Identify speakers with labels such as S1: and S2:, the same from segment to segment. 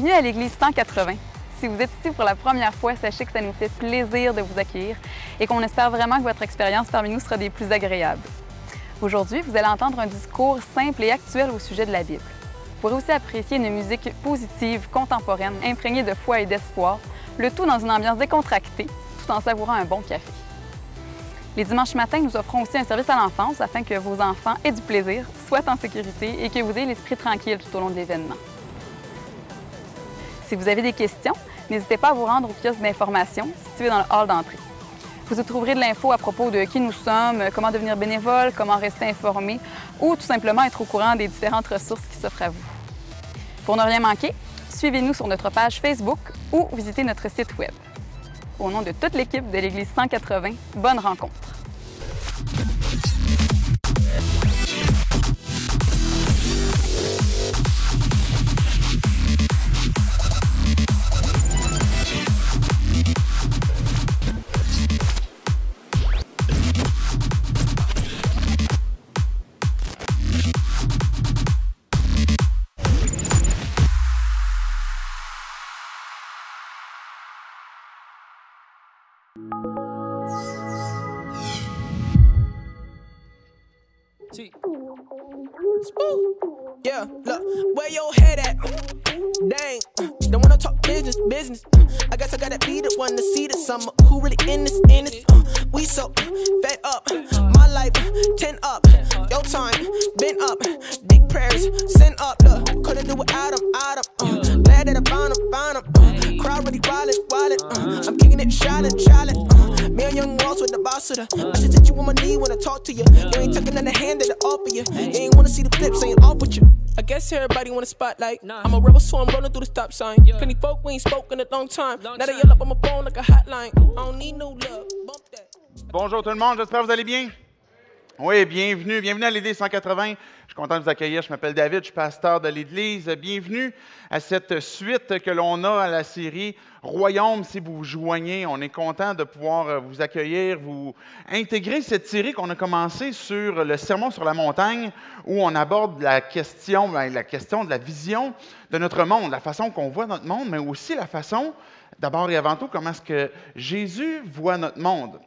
S1: Bienvenue à l'Église 180. Si vous êtes ici pour la première fois, sachez que ça nous fait plaisir de vous accueillir et qu'on espère vraiment que votre expérience parmi nous sera des plus agréables. Aujourd'hui, vous allez entendre un discours simple et actuel au sujet de la Bible. Vous pourrez aussi apprécier une musique positive, contemporaine, imprégnée de foi et d'espoir, le tout dans une ambiance décontractée, tout en savourant un bon café. Les dimanches matins, nous offrons aussi un service à l'enfance afin que vos enfants aient du plaisir, soient en sécurité et que vous ayez l'esprit tranquille tout au long de l'événement. Si vous avez des questions, n'hésitez pas à vous rendre au kiosque d'information situé dans le hall d'entrée. Vous y trouverez de l'info à propos de qui nous sommes, comment devenir bénévole, comment rester informé ou tout simplement être au courant des différentes ressources qui s'offrent à vous. Pour ne rien manquer, suivez-nous sur notre page Facebook ou visitez notre site Web. Au nom de toute l'équipe de l'Église 180, bonne rencontre.
S2: Yeah, look, where your head at? Dang, don't wanna talk business, business. I guess I gotta be the one to see the summer. Who really in this, in this? Uh, we so fed up. My life, 10 up. Your time, been up. Big prayers, send up. Look, couldn't do without them, out of. Really wildin', wildin'. Uh, I'm kicking it, shallin', shallin'. Uh, me and young walls with the boss of the. I just hit you on my knee when I talk to you. You ain't tucking in the hand that I offer you. You ain't wanna see the flips, ain't off with you. I guess everybody want a spotlight. I'm a rebel, so I'm running through the stop sign. Plenty folk we ain't spoken in a long time. now they yell up on my phone like a hotline. I don't need no love. Bump that.
S3: Bonjour tout le monde, j'espère que vous allez bien. Oui, bienvenue, bienvenue à l'Église 180. Je suis content de vous accueillir. Je m'appelle David, je suis pasteur de l'Église. Bienvenue à cette suite que l'on a à la série Royaume. Si vous vous joignez, on est content de pouvoir euh, vous accueillir, vous intégrer cette série qu'on a commencée sur le Sermon sur la montagne, où on aborde la question, ben, la question de la vision de notre monde, la façon qu'on voit notre monde, mais aussi la façon, d'abord et avant tout, comment est-ce que Jésus voit notre monde.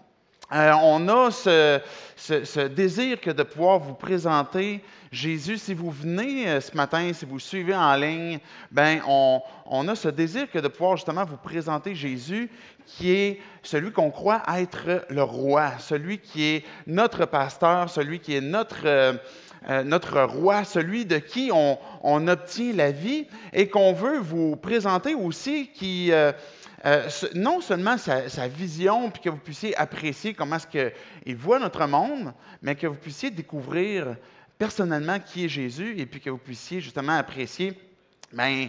S3: Euh, on a ce, désir que de pouvoir vous présenter Jésus. Si vous venez euh, ce matin, si vous suivez en ligne, ben on, a ce désir que de pouvoir justement vous présenter Jésus, qui est celui qu'on croit être le roi, celui qui est notre pasteur, celui qui est notre euh, notre roi, celui de qui on, obtient la vie et qu'on veut vous présenter aussi, qui euh, non seulement sa, vision, puis que vous puissiez apprécier comment est-ce qu'il voit notre monde, mais que vous puissiez découvrir personnellement qui est Jésus et puis que vous puissiez justement apprécier ben,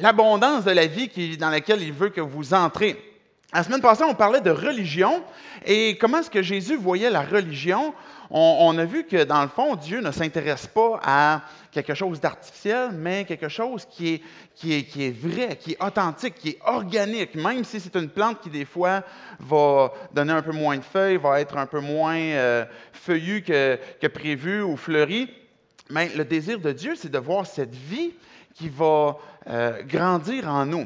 S3: l'abondance de la vie dans laquelle il veut que vous entrez. La semaine passée, on parlait de religion et comment est-ce que Jésus voyait la religion? On, a vu que dans le fond, Dieu ne s'intéresse pas à quelque chose d'artificiel, mais quelque chose qui est, qui, est, qui est vrai, qui est authentique, qui est organique, même si c'est une plante qui des fois va donner un peu moins de feuilles, va être un peu moins euh, feuillue que, que prévu ou fleurie. Mais le désir de Dieu, c'est de voir cette vie qui va euh, grandir en nous.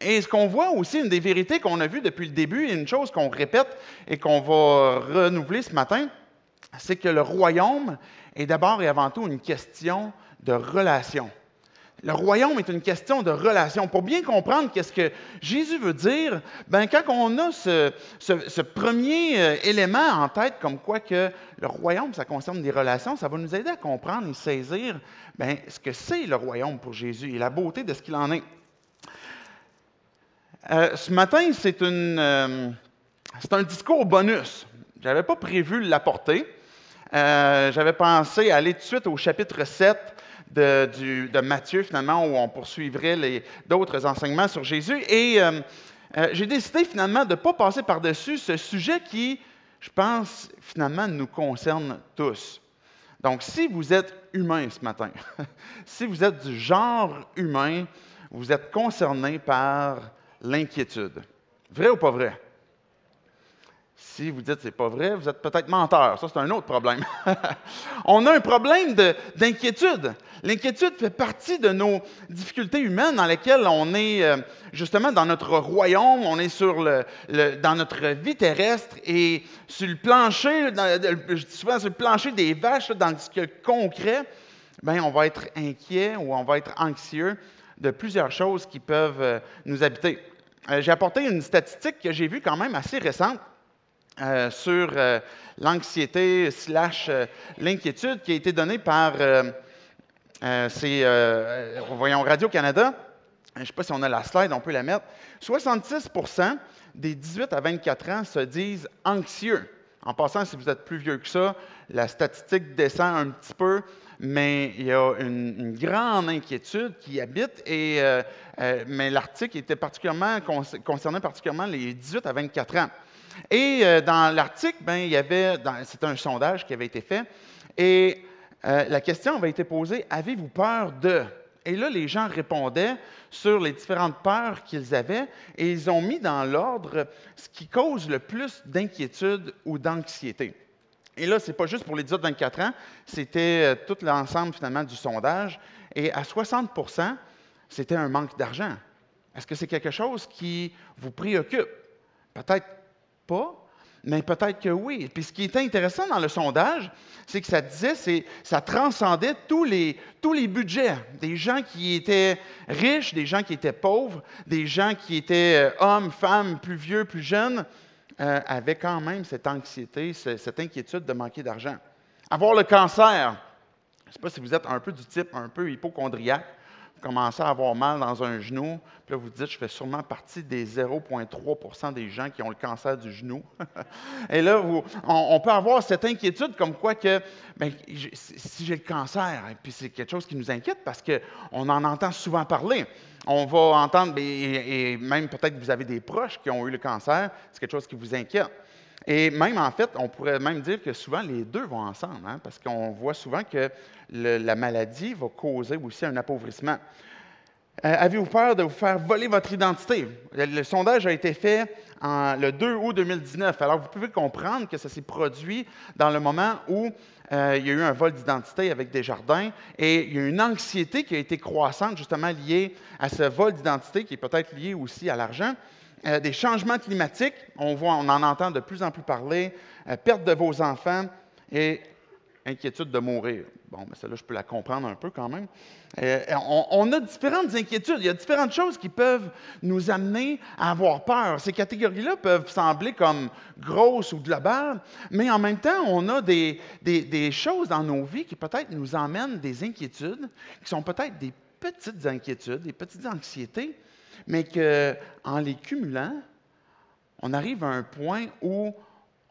S3: Et ce qu'on voit aussi, une des vérités qu'on a vues depuis le début, une chose qu'on répète et qu'on va renouveler ce matin, c'est que le royaume est d'abord et avant tout une question de relation. Le royaume est une question de relation. Pour bien comprendre qu'est-ce que Jésus veut dire, ben quand on a ce premier euh, élément en tête, comme quoi que le royaume, ça concerne des relations, ça va nous aider à comprendre et saisir ben, ce que c'est le royaume pour Jésus et la beauté de ce qu'il en est. Euh, ce matin, euh, c'est un discours bonus. Je n'avais pas prévu l'apporter. Euh, J'avais pensé aller tout de suite au chapitre 7 de, de Matthieu, finalement, où on poursuivrait d'autres enseignements sur Jésus. Et j'ai décidé finalement de ne pas passer par-dessus ce sujet qui, je pense, finalement, nous concerne tous. Donc, si vous êtes humain ce matin, si vous êtes du genre humain, vous êtes concerné par l'inquiétude. Vrai ou pas vrai? Si vous dites c'est pas vrai, vous êtes peut-être menteur. Ça, c'est un autre problème. on a un problème d'inquiétude. L'inquiétude fait partie de nos difficultés humaines dans lesquelles on est euh, justement dans notre royaume, on est sur le, dans notre vie terrestre et sur le plancher, je dis souvent sur le plancher des vaches, dans le concret, bien, on va être inquiet ou on va être anxieux de plusieurs choses qui peuvent euh, nous habiter. Euh, j'ai apporté une statistique que j'ai vue quand même assez récente. Euh, sur l'anxiété slash l'inquiétude qui a été donnée par voyons, Radio-Canada. Je ne sais pas si on a la slide, on peut la mettre. 66% des 18 à 24 ans se disent anxieux. En passant, si vous êtes plus vieux que ça, la statistique descend un petit peu, mais il y a une, grande inquiétude qui habite. Et, mais l'article était particulièrement concernait particulièrement les 18 à 24 ans. Et euh, dans l'article, ben, il y avait, c'est un sondage qui avait été fait, et euh, la question avait été posée Avez-vous peur de? Et là, les gens répondaient sur les différentes peurs qu'ils avaient, et ils ont mis dans l'ordre ce qui cause le plus d'inquiétude ou d'anxiété. Et là, ce n'est pas juste pour les 18-24 ans, c'était euh, tout l'ensemble finalement du sondage. Et à 60% c'était un manque d'argent. Est-ce que c'est quelque chose qui vous préoccupe? Peut-être pas, mais peut-être que oui. Puis ce qui était intéressant dans le sondage, c'est que ça disait, ça transcendait tous les, tous les budgets. Des gens qui étaient riches, des gens qui étaient pauvres, des gens qui étaient euh, hommes, femmes, plus vieux, plus jeunes, euh, avaient quand même cette anxiété, cette inquiétude de manquer d'argent. Avoir le cancer, je ne sais pas si vous êtes un peu du type un peu hypochondriaque, commencez à avoir mal dans un genou, puis là, vous dites, je fais sûrement partie des 0,3% des gens qui ont le cancer du genou. Et là, on, peut avoir cette inquiétude comme quoi que, bien, si j'ai le cancer, et puis c'est quelque chose qui nous inquiète parce qu'on en entend souvent parler. On va entendre, ben, et, même peut-être que vous avez des proches qui ont eu le cancer, c'est quelque chose qui vous inquiète. Et même, en fait, on pourrait même dire que souvent les deux vont ensemble, hein, parce qu'on voit souvent que la maladie va causer aussi un appauvrissement. Euh, avez-vous peur de vous faire voler votre identité? Le, sondage a été fait le 2 août 2019. Alors, vous pouvez comprendre que ça s'est produit dans le moment où euh, il y a eu un vol d'identité avec des jardins et il y a une anxiété qui a été croissante justement liée à ce vol d'identité qui est peut-être lié aussi à l'argent. Euh, des changements climatiques, on, en entend de plus en plus parler, perte de vos enfants et inquiétude de mourir. Bon, mais celle-là, je peux la comprendre un peu quand même. Euh, on, a différentes inquiétudes. Il y a différentes choses qui peuvent nous amener à avoir peur. Ces catégories-là peuvent sembler comme grosses ou globales, mais en même temps, on a des, des choses dans nos vies qui peut-être nous emmènent des inquiétudes, qui sont peut-être des petites inquiétudes, des petites anxiétés, mais qu'en les cumulant, on arrive à un point où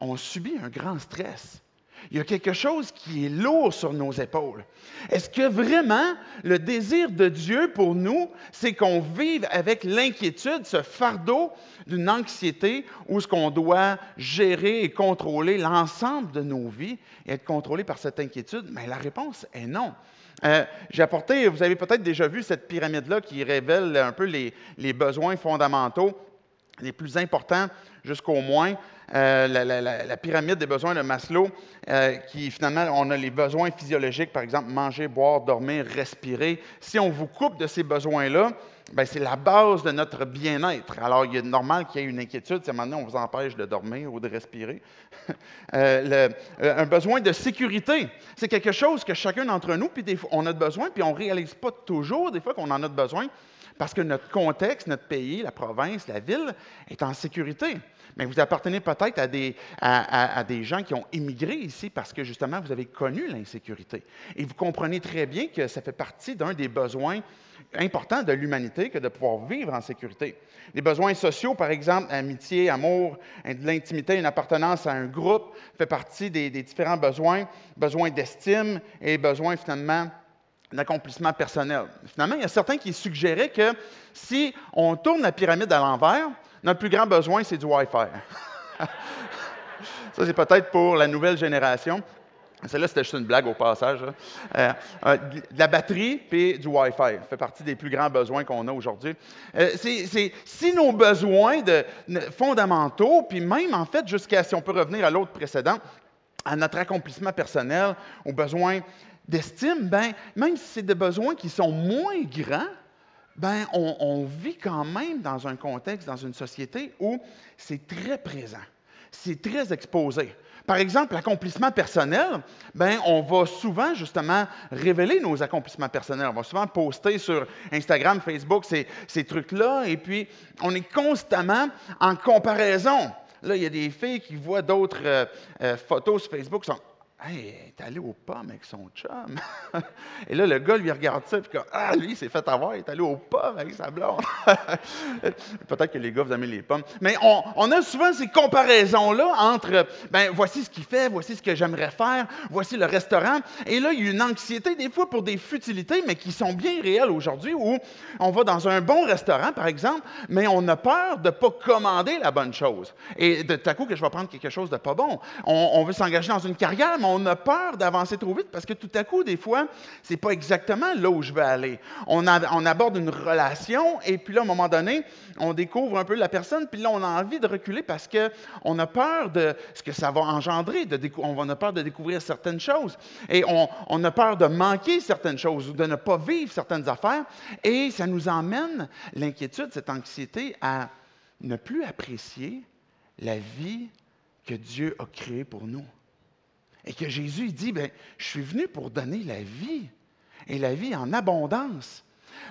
S3: on subit un grand stress. Il y a quelque chose qui est lourd sur nos épaules. Est-ce que vraiment le désir de Dieu pour nous, c'est qu'on vive avec l'inquiétude, ce fardeau d'une anxiété où ce qu'on doit gérer et contrôler l'ensemble de nos vies et être contrôlé par cette inquiétude? Mais la réponse est non. Euh, j'ai apporté, vous avez peut-être déjà vu cette pyramide-là qui révèle un peu les, besoins fondamentaux les plus importants jusqu'au moins. Euh, la, pyramide des besoins de Maslow, euh, qui finalement, on a les besoins physiologiques, par exemple, manger, boire, dormir, respirer. Si on vous coupe de ces besoins-là, c'est la base de notre bien-être. Alors, il est normal qu'il y ait une inquiétude si maintenant on vous empêche de dormir ou de respirer. Euh, un besoin de sécurité, c'est quelque chose que chacun d'entre nous, puis des fois, on a besoin, puis on ne réalise pas toujours des fois qu'on en a besoin, parce que notre contexte, notre pays, la province, la ville est en sécurité. Mais vous appartenez peut-être à des, à, des gens qui ont immigré ici parce que justement, vous avez connu l'insécurité. Et vous comprenez très bien que ça fait partie d'un des besoins importants de l'humanité que de pouvoir vivre en sécurité. Les besoins sociaux, par exemple, amitié, amour, de l'intimité, une appartenance à un groupe, fait partie des, des différents besoins, besoins d'estime et besoins finalement d'accomplissement personnel. Finalement, il y a certains qui suggéraient que si on tourne la pyramide à l'envers, notre plus grand besoin, c'est du Wi-Fi. Ça, c'est peut-être pour la nouvelle génération. Celle-là, c'était juste une blague au passage. là. Euh, euh, de la batterie puis du Wi-Fi. Ça fait partie des plus grands besoins qu'on a aujourd'hui. Euh, si nos besoins fondamentaux, puis même en fait, jusqu'à, si on peut revenir à l'autre précédent, à notre accomplissement personnel, aux besoins d'estime, ben, même si c'est des besoins qui sont moins grands, ben, on vit quand même dans un contexte, dans une société où c'est très présent, c'est très exposé. Par exemple, l'accomplissement personnel, ben, on va souvent justement révéler nos accomplissements personnels. On va souvent poster sur Instagram, Facebook ces, trucs-là, et puis on est constamment en comparaison. Là, il y a des filles qui voient d'autres euh, euh, photos sur Facebook Hey, est allé aux pommes avec son chum. Et là, le gars lui regarde ça, puis comme, ah, lui, il s'est fait avoir, il est allé aux pommes avec sa blonde. Peut-être que les gars, vous aimez les pommes. Mais on, a souvent ces comparaisons-là entre, ben, voici ce qu'il fait, voici ce que j'aimerais faire, voici le restaurant. Et là, il y a une anxiété, des fois, pour des futilités, mais qui sont bien réelles aujourd'hui, où on va dans un bon restaurant, par exemple, mais on a peur de ne pas commander la bonne chose. Et de tout à coup, que je vais prendre quelque chose de pas bon. On, on veut s'engager dans une carrière, mais on a peur d'avancer trop vite parce que tout à coup, des fois, c'est pas exactement là où je veux aller. On, aborde une relation et puis là, à un moment donné, on découvre un peu la personne, puis là, on a envie de reculer parce qu'on a peur de ce que ça va engendrer. De on a peur de découvrir certaines choses. Et on, on a peur de manquer certaines choses ou de ne pas vivre certaines affaires. Et ça nous emmène, l'inquiétude, cette anxiété, à ne plus apprécier la vie que Dieu a créée pour nous. Et que Jésus dit, ben, je suis venu pour donner la vie, et la vie en abondance.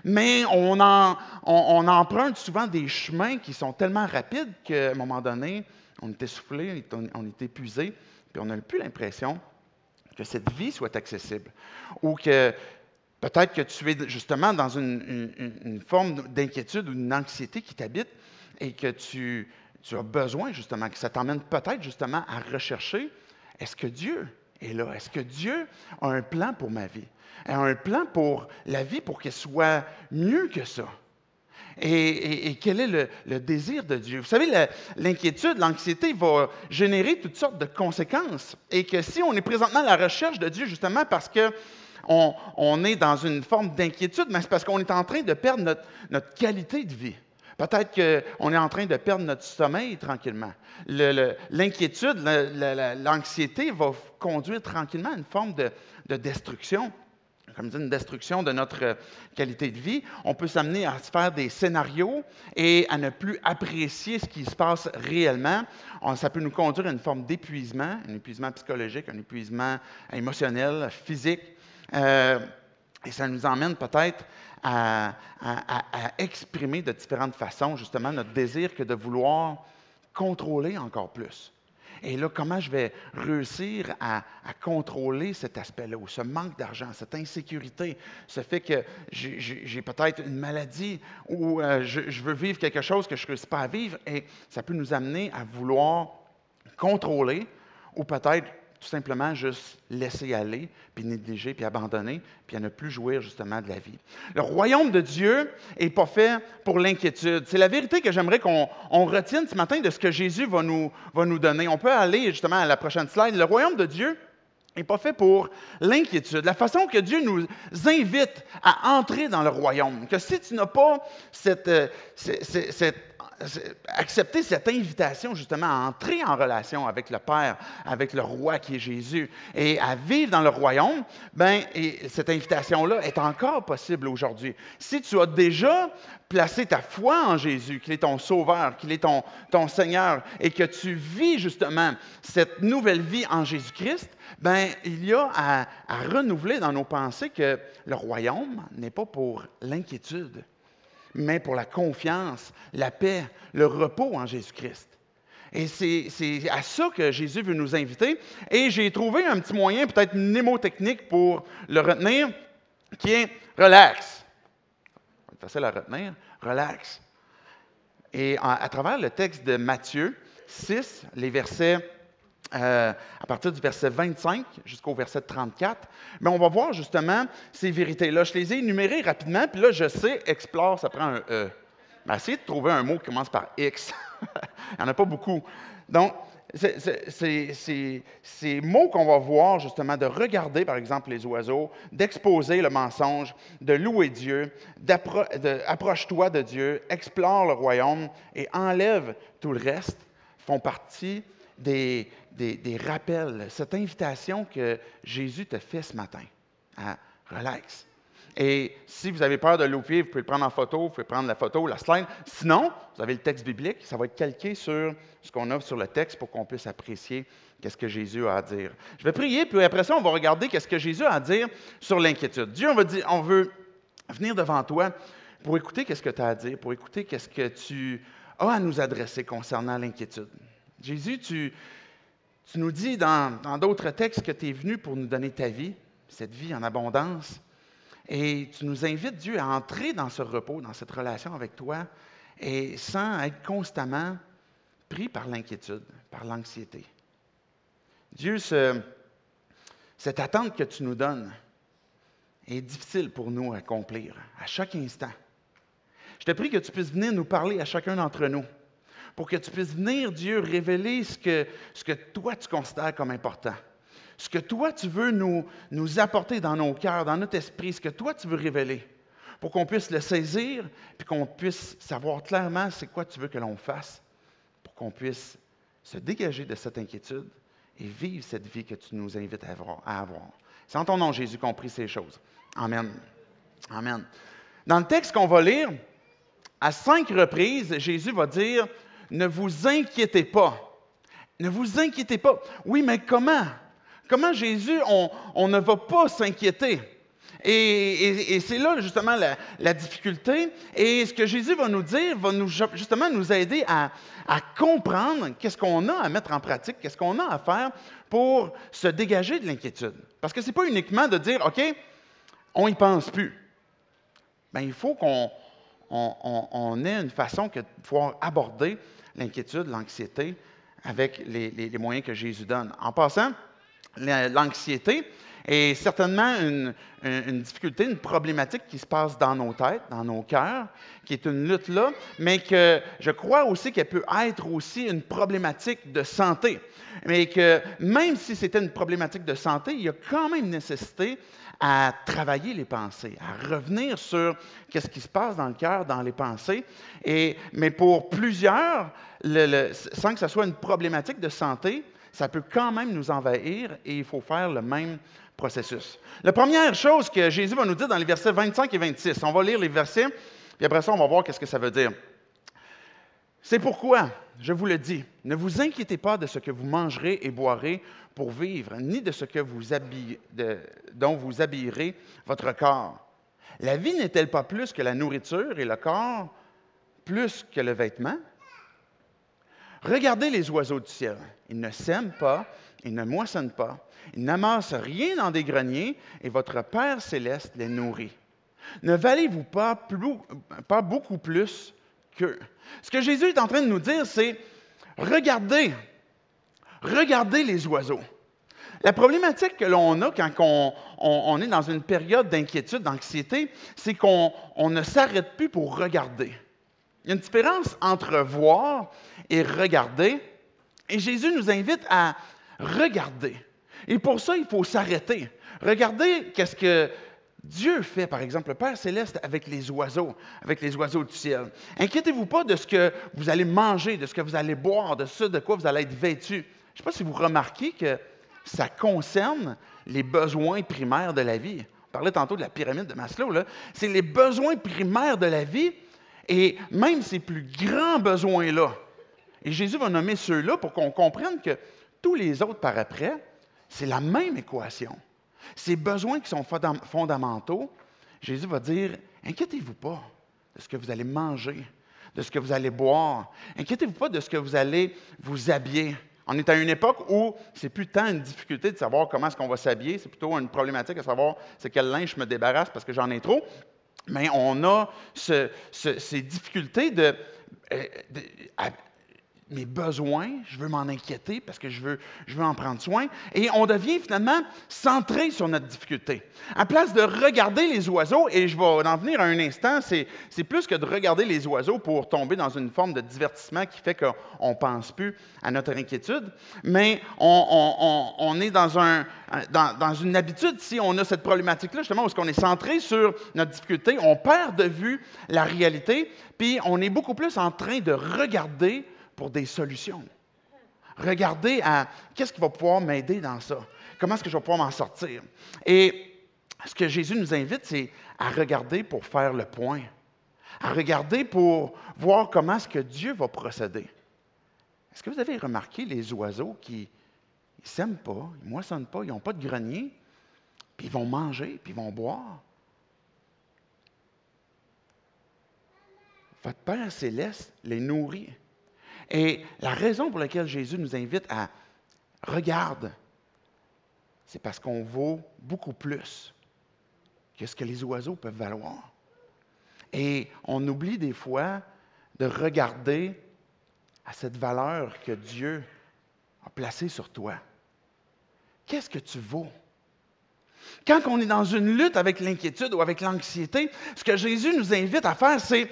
S3: Mais on, emprunte souvent des chemins qui sont tellement rapides qu'à un moment donné, on est essoufflé, on est épuisé, puis on n'a plus l'impression que cette vie soit accessible. Ou que peut-être que tu es justement dans une forme d'inquiétude ou d'une anxiété qui t'habite et que tu, tu as besoin justement, que ça t'emmène peut-être justement à rechercher, est-ce que Dieu est là? Est-ce que Dieu a un plan pour ma vie? A un plan pour la vie pour qu'elle soit mieux que ça? Et, quel est le, désir de Dieu? Vous savez, l'inquiétude, l'anxiété va générer toutes sortes de conséquences. Et que si on est présentement à la recherche de Dieu, justement parce que on, on est dans une forme d'inquiétude, mais c'est parce qu'on est en train de perdre notre qualité de vie. Peut-être qu'on est en train de perdre notre sommeil tranquillement. Le- le- L'inquiétude, l'anxiété va conduire tranquillement à une forme de, de destruction comme dit, une destruction de notre euh, qualité de vie. On peut s'amener à se faire des scénarios et à ne plus apprécier ce qui se passe réellement. Ça peut nous conduire à une forme d'épuisement, un épuisement psychologique, un épuisement émotionnel, physique. Euh, et ça nous emmène peut-être à, exprimer de différentes façons justement notre désir que de vouloir contrôler encore plus. Et là, comment je vais réussir à, contrôler cet aspect-là, ou ce manque d'argent, cette insécurité, ce fait que j'ai peut-être une maladie ou euh, je, je veux vivre quelque chose que je ne réussis pas à vivre, et ça peut nous amener à vouloir contrôler ou peut-être tout simplement juste laisser aller, puis négliger, puis abandonner, puis à ne plus jouir justement de la vie. Le royaume de Dieu n'est pas fait pour l'inquiétude. C'est la vérité que j'aimerais qu'on on retienne ce matin de ce que Jésus va nous, donner. On peut aller justement à la prochaine slide. Le royaume de Dieu n'est pas fait pour l'inquiétude. La façon que Dieu nous invite à entrer dans le royaume, que si tu n'as pas cette, euh, accepter cette invitation justement à entrer en relation avec le Père, avec le roi qui est Jésus, et à vivre dans le royaume, ben, et cette invitation-là est encore possible aujourd'hui. Si tu as déjà placé ta foi en Jésus, qu'il est ton sauveur, qu'il est ton, ton Seigneur, et que tu vis justement cette nouvelle vie en Jésus-Christ, ben, il y a à, à renouveler dans nos pensées que le royaume n'est pas pour l'inquiétude mais pour la confiance, la paix, le repos en Jésus-Christ. Et c'est à ça que Jésus veut nous inviter. Et j'ai trouvé un petit moyen, peut-être mnémotechnique pour le retenir, qui est relax. C'est facile à retenir. Relax. Et à, à travers le texte de Matthieu 6, les versets euh, à partir du verset 25 jusqu'au verset 34, mais on va voir justement ces vérités-là. Je les ai énumérées rapidement, puis là, je sais, explore, ça prend un E. Mais essayez de trouver un mot qui commence par X. Il n'y en a pas beaucoup. Donc, ces mots qu'on va voir, justement, de regarder, par exemple, les oiseaux, d'exposer le mensonge, de louer Dieu, d'approche-toi de Dieu, explore le royaume et enlève tout le reste, font partie des, rappels, cette invitation que Jésus te fait ce matin. À relax. Et si vous avez peur de louper, vous pouvez le prendre en photo, vous pouvez prendre la photo, la slide. Sinon, vous avez le texte biblique, ça va être calqué sur ce qu'on a sur le texte pour qu'on puisse apprécier qu'est-ce que Jésus a à dire. Je vais prier, puis après ça, on va regarder qu'est-ce que Jésus a à dire sur l'inquiétude. Dieu, on, va dire, on veut venir devant toi pour écouter qu'est-ce que tu as à dire, pour écouter qu'est-ce que tu as à nous adresser concernant l'inquiétude. Jésus, tu, nous dis dans d'autres textes que tu es venu pour nous donner ta vie, cette vie en abondance. Et tu nous invites, Dieu, à entrer dans ce repos, dans cette relation avec toi, et sans être constamment pris par l'inquiétude, par l'anxiété. Dieu, cette attente que tu nous donnes est difficile pour nous à accomplir à chaque instant. Je te prie que tu puisses venir nous parler à chacun d'entre nous, pour que tu puisses venir, Dieu, révéler ce que, toi tu considères comme important ce que toi tu veux nous, apporter dans nos cœurs, dans notre esprit, ce que toi tu veux révéler, pour qu'on puisse le saisir, puis qu'on puisse savoir clairement c'est quoi tu veux que l'on fasse, pour qu'on puisse se dégager de cette inquiétude et vivre cette vie que tu nous invites à avoir. C'est en ton nom, Jésus, qu'on prie ces choses. Amen. Amen. Dans le texte qu'on va lire, à cinq reprises, Jésus va dire, ne vous inquiétez pas. Ne vous inquiétez pas. Oui, mais comment? Comment Jésus, on, ne va pas s'inquiéter? Et, c'est là justement la, difficulté. Et ce que Jésus va nous dire va nous, justement nous aider à, comprendre qu'est-ce qu'on a à mettre en pratique, qu'est-ce qu'on a à faire pour se dégager de l'inquiétude. Parce que ce n'est pas uniquement de dire, OK, on n'y pense plus. Bien, il faut qu'on ait une façon de pouvoir aborder l'inquiétude, l'anxiété avec les moyens que Jésus donne. En passant, l'anxiété est certainement une, difficulté, une problématique qui se passe dans nos têtes, dans nos cœurs, qui est une lutte là, mais que je crois aussi qu'elle peut être aussi une problématique de santé. Mais que même si c'était une problématique de santé, il y a quand même nécessité à travailler les pensées, à revenir sur qu'est-ce qui se passe dans le cœur, dans les pensées. Et, mais pour plusieurs, sans que ce soit une problématique de santé, ça peut quand même nous envahir et il faut faire le même processus. La première chose que Jésus va nous dire dans les versets 25 et 26, on va lire les versets, puis après ça, on va voir qu'est-ce que ça veut dire. C'est pourquoi, je vous le dis, ne vous inquiétez pas de ce que vous mangerez et boirez pour vivre, ni de ce que vous dont vous habillerez votre corps. La vie n'est-elle pas plus que la nourriture et le corps plus que le vêtement? Regardez les oiseaux du ciel. Ils ne sèment pas, ils ne moissonnent pas, ils n'amassent rien dans des greniers, et votre Père céleste les nourrit. Ne valez-vous pas, pas beaucoup plus Ce que Jésus est en train de nous dire, c'est regardez, regardez les oiseaux. La problématique que l'on a quand on, est dans une période d'inquiétude, d'anxiété, c'est qu'on ne s'arrête plus pour regarder. Il y a une différence entre voir et regarder. Et Jésus nous invite à regarder. Et pour ça, il faut s'arrêter. Regardez qu'est-ce que Dieu fait, par exemple, le Père céleste avec les oiseaux, avec les oiseaux du ciel. Inquiétez-vous pas de ce que vous allez manger, de ce que vous allez boire, de ce de quoi vous allez être vêtu. Je ne sais pas si vous remarquez que ça concerne les besoins primaires de la vie. On parlait tantôt de la pyramide de Maslow. C'est les besoins primaires de la vie et même ces plus grands besoins-là. Et Jésus va nommer ceux-là pour qu'on comprenne que tous les autres par après, c'est la même équation. Ces besoins qui sont fondamentaux, Jésus va dire, inquiétez-vous pas de ce que vous allez manger, de ce que vous allez boire. Inquiétez-vous pas de ce que vous allez vous habiller. On est à une époque où c'est plus tant une difficulté de savoir comment est-ce qu'on va s'habiller, c'est plutôt une problématique de savoir c'est quel linge je me débarrasse parce que j'en ai trop mais on a ces difficultés de, euh, mes besoins, je veux m'en inquiéter parce que je veux, je veux en prendre soin. Et on devient finalement centré sur notre difficulté. À place de regarder les oiseaux, et je vais en venir à un instant, c'est, plus que de regarder les oiseaux pour tomber dans une forme de divertissement qui fait qu'on ne pense plus à notre inquiétude, mais on, est dans, un, dans, dans, une habitude, si on a cette problématique-là, justement, où on est centré sur notre difficulté, on perd de vue la réalité, puis on est beaucoup plus en train de regarder pour des solutions. Regardez à qu'est-ce qui va pouvoir m'aider dans ça? Comment est-ce que je vais pouvoir m'en sortir? Et ce que Jésus nous invite, c'est à regarder pour faire le point, à regarder pour voir comment est-ce que Dieu va procéder. Est-ce que vous avez remarqué les oiseaux qui ne sèment pas, ils ne moissonnent pas, ils n'ont pas de grenier, puis ils vont manger, puis ils vont boire? Votre Père céleste les nourrit. Et la raison pour laquelle Jésus nous invite à regarde, c'est parce qu'on vaut beaucoup plus que ce que les oiseaux peuvent valoir. Et on oublie des fois de regarder à cette valeur que Dieu a placée sur toi. Qu'est-ce que tu vaux? Quand on est dans une lutte avec l'inquiétude ou avec l'anxiété, ce que Jésus nous invite à faire, c'est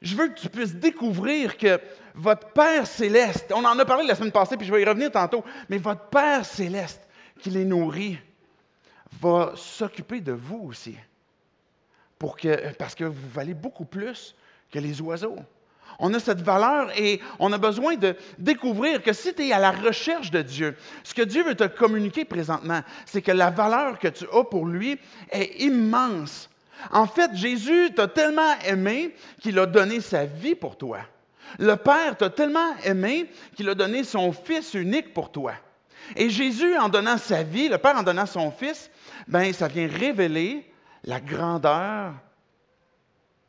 S3: je veux que tu puisses découvrir que votre Père céleste, on en a parlé la semaine passée, puis je vais y revenir tantôt, mais votre Père céleste qui les nourrit va s'occuper de vous aussi. Parce que vous valez beaucoup plus que les oiseaux. On a cette valeur et on a besoin de découvrir que si tu es à la recherche de Dieu, ce que Dieu veut te communiquer présentement, c'est que la valeur que tu as pour lui est immense. En fait, Jésus t'a tellement aimé qu'il a donné sa vie pour toi. Le Père t'a tellement aimé qu'il a donné son Fils unique pour toi. Et Jésus, en donnant sa vie, le Père en donnant son Fils, ben, ça vient révéler la grandeur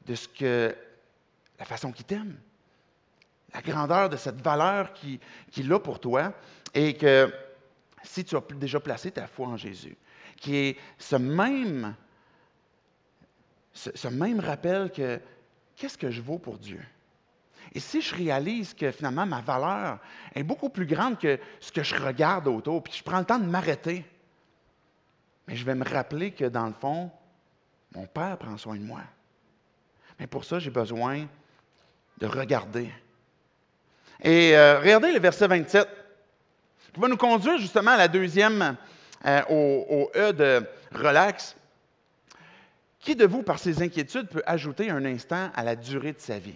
S3: de ce que, la façon qu'il t'aime, la grandeur de cette valeur qu'il a pour toi, et que si tu as déjà placé ta foi en Jésus, qui est ce même ce, même rappel que qu'est-ce que je vaux pour Dieu? Et si je réalise que finalement ma valeur est beaucoup plus grande que ce que je regarde autour, puis je prends le temps de m'arrêter, mais je vais me rappeler que dans le fond, mon Père prend soin de moi. Mais pour ça, j'ai besoin de regarder. Et euh, regardez le verset 27, qui va nous conduire justement à la deuxième, euh, au, au E de relax. Qui de vous, par ses inquiétudes, peut ajouter un instant à la durée de sa vie?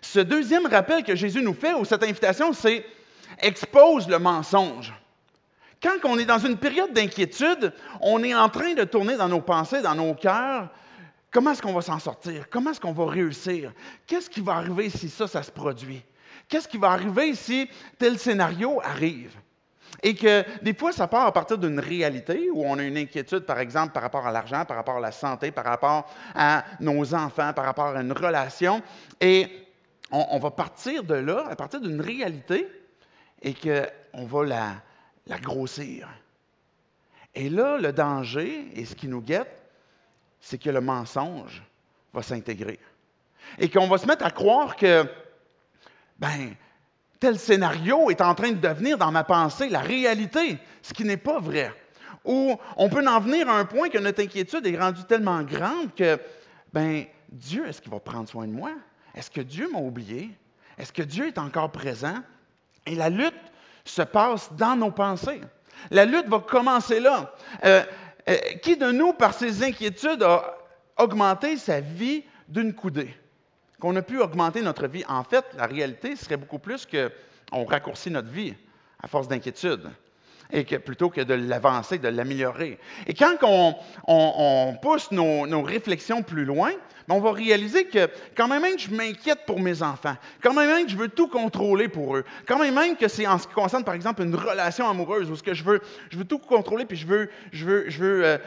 S3: Ce deuxième rappel que Jésus nous fait, ou cette invitation, c'est expose le mensonge. Quand on est dans une période d'inquiétude, on est en train de tourner dans nos pensées, dans nos cœurs, comment est-ce qu'on va s'en sortir? Comment est-ce qu'on va réussir? Qu'est-ce qui va arriver si ça, ça se produit? Qu'est-ce qui va arriver si tel scénario arrive? Et que des fois, ça part à partir d'une réalité où on a une inquiétude, par exemple, par rapport à l'argent, par rapport à la santé, par rapport à nos enfants, par rapport à une relation. Et on, va partir de là, à partir d'une réalité, et qu'on va la, grossir. Et là, le danger et ce qui nous guette, c'est que le mensonge va s'intégrer. Et qu'on va se mettre à croire que, ben, tel scénario est en train de devenir dans ma pensée la réalité, ce qui n'est pas vrai. Ou on peut en venir à un point que notre inquiétude est rendue tellement grande que, ben, Dieu, est-ce qu'il va prendre soin de moi? Est-ce que Dieu m'a oublié? Est-ce que Dieu est encore présent? Et la lutte se passe dans nos pensées. La lutte va commencer là. Euh, euh, qui de nous, par ses inquiétudes, a augmenté sa vie d'une coudée? qu'on a pu augmenter notre vie. En fait, la réalité serait beaucoup plus qu'on raccourcit notre vie à force d'inquiétude et que, plutôt que de l'avancer, de l'améliorer. Et quand on, pousse nos, réflexions plus loin, ben, on va réaliser que quand même, même je m'inquiète pour mes enfants, quand même, même je veux tout contrôler pour eux, quand même, même que c'est en ce qui concerne, par exemple, une relation amoureuse, où ce que je veux, je veux tout contrôler, puis je veux, je veux, je veux euh,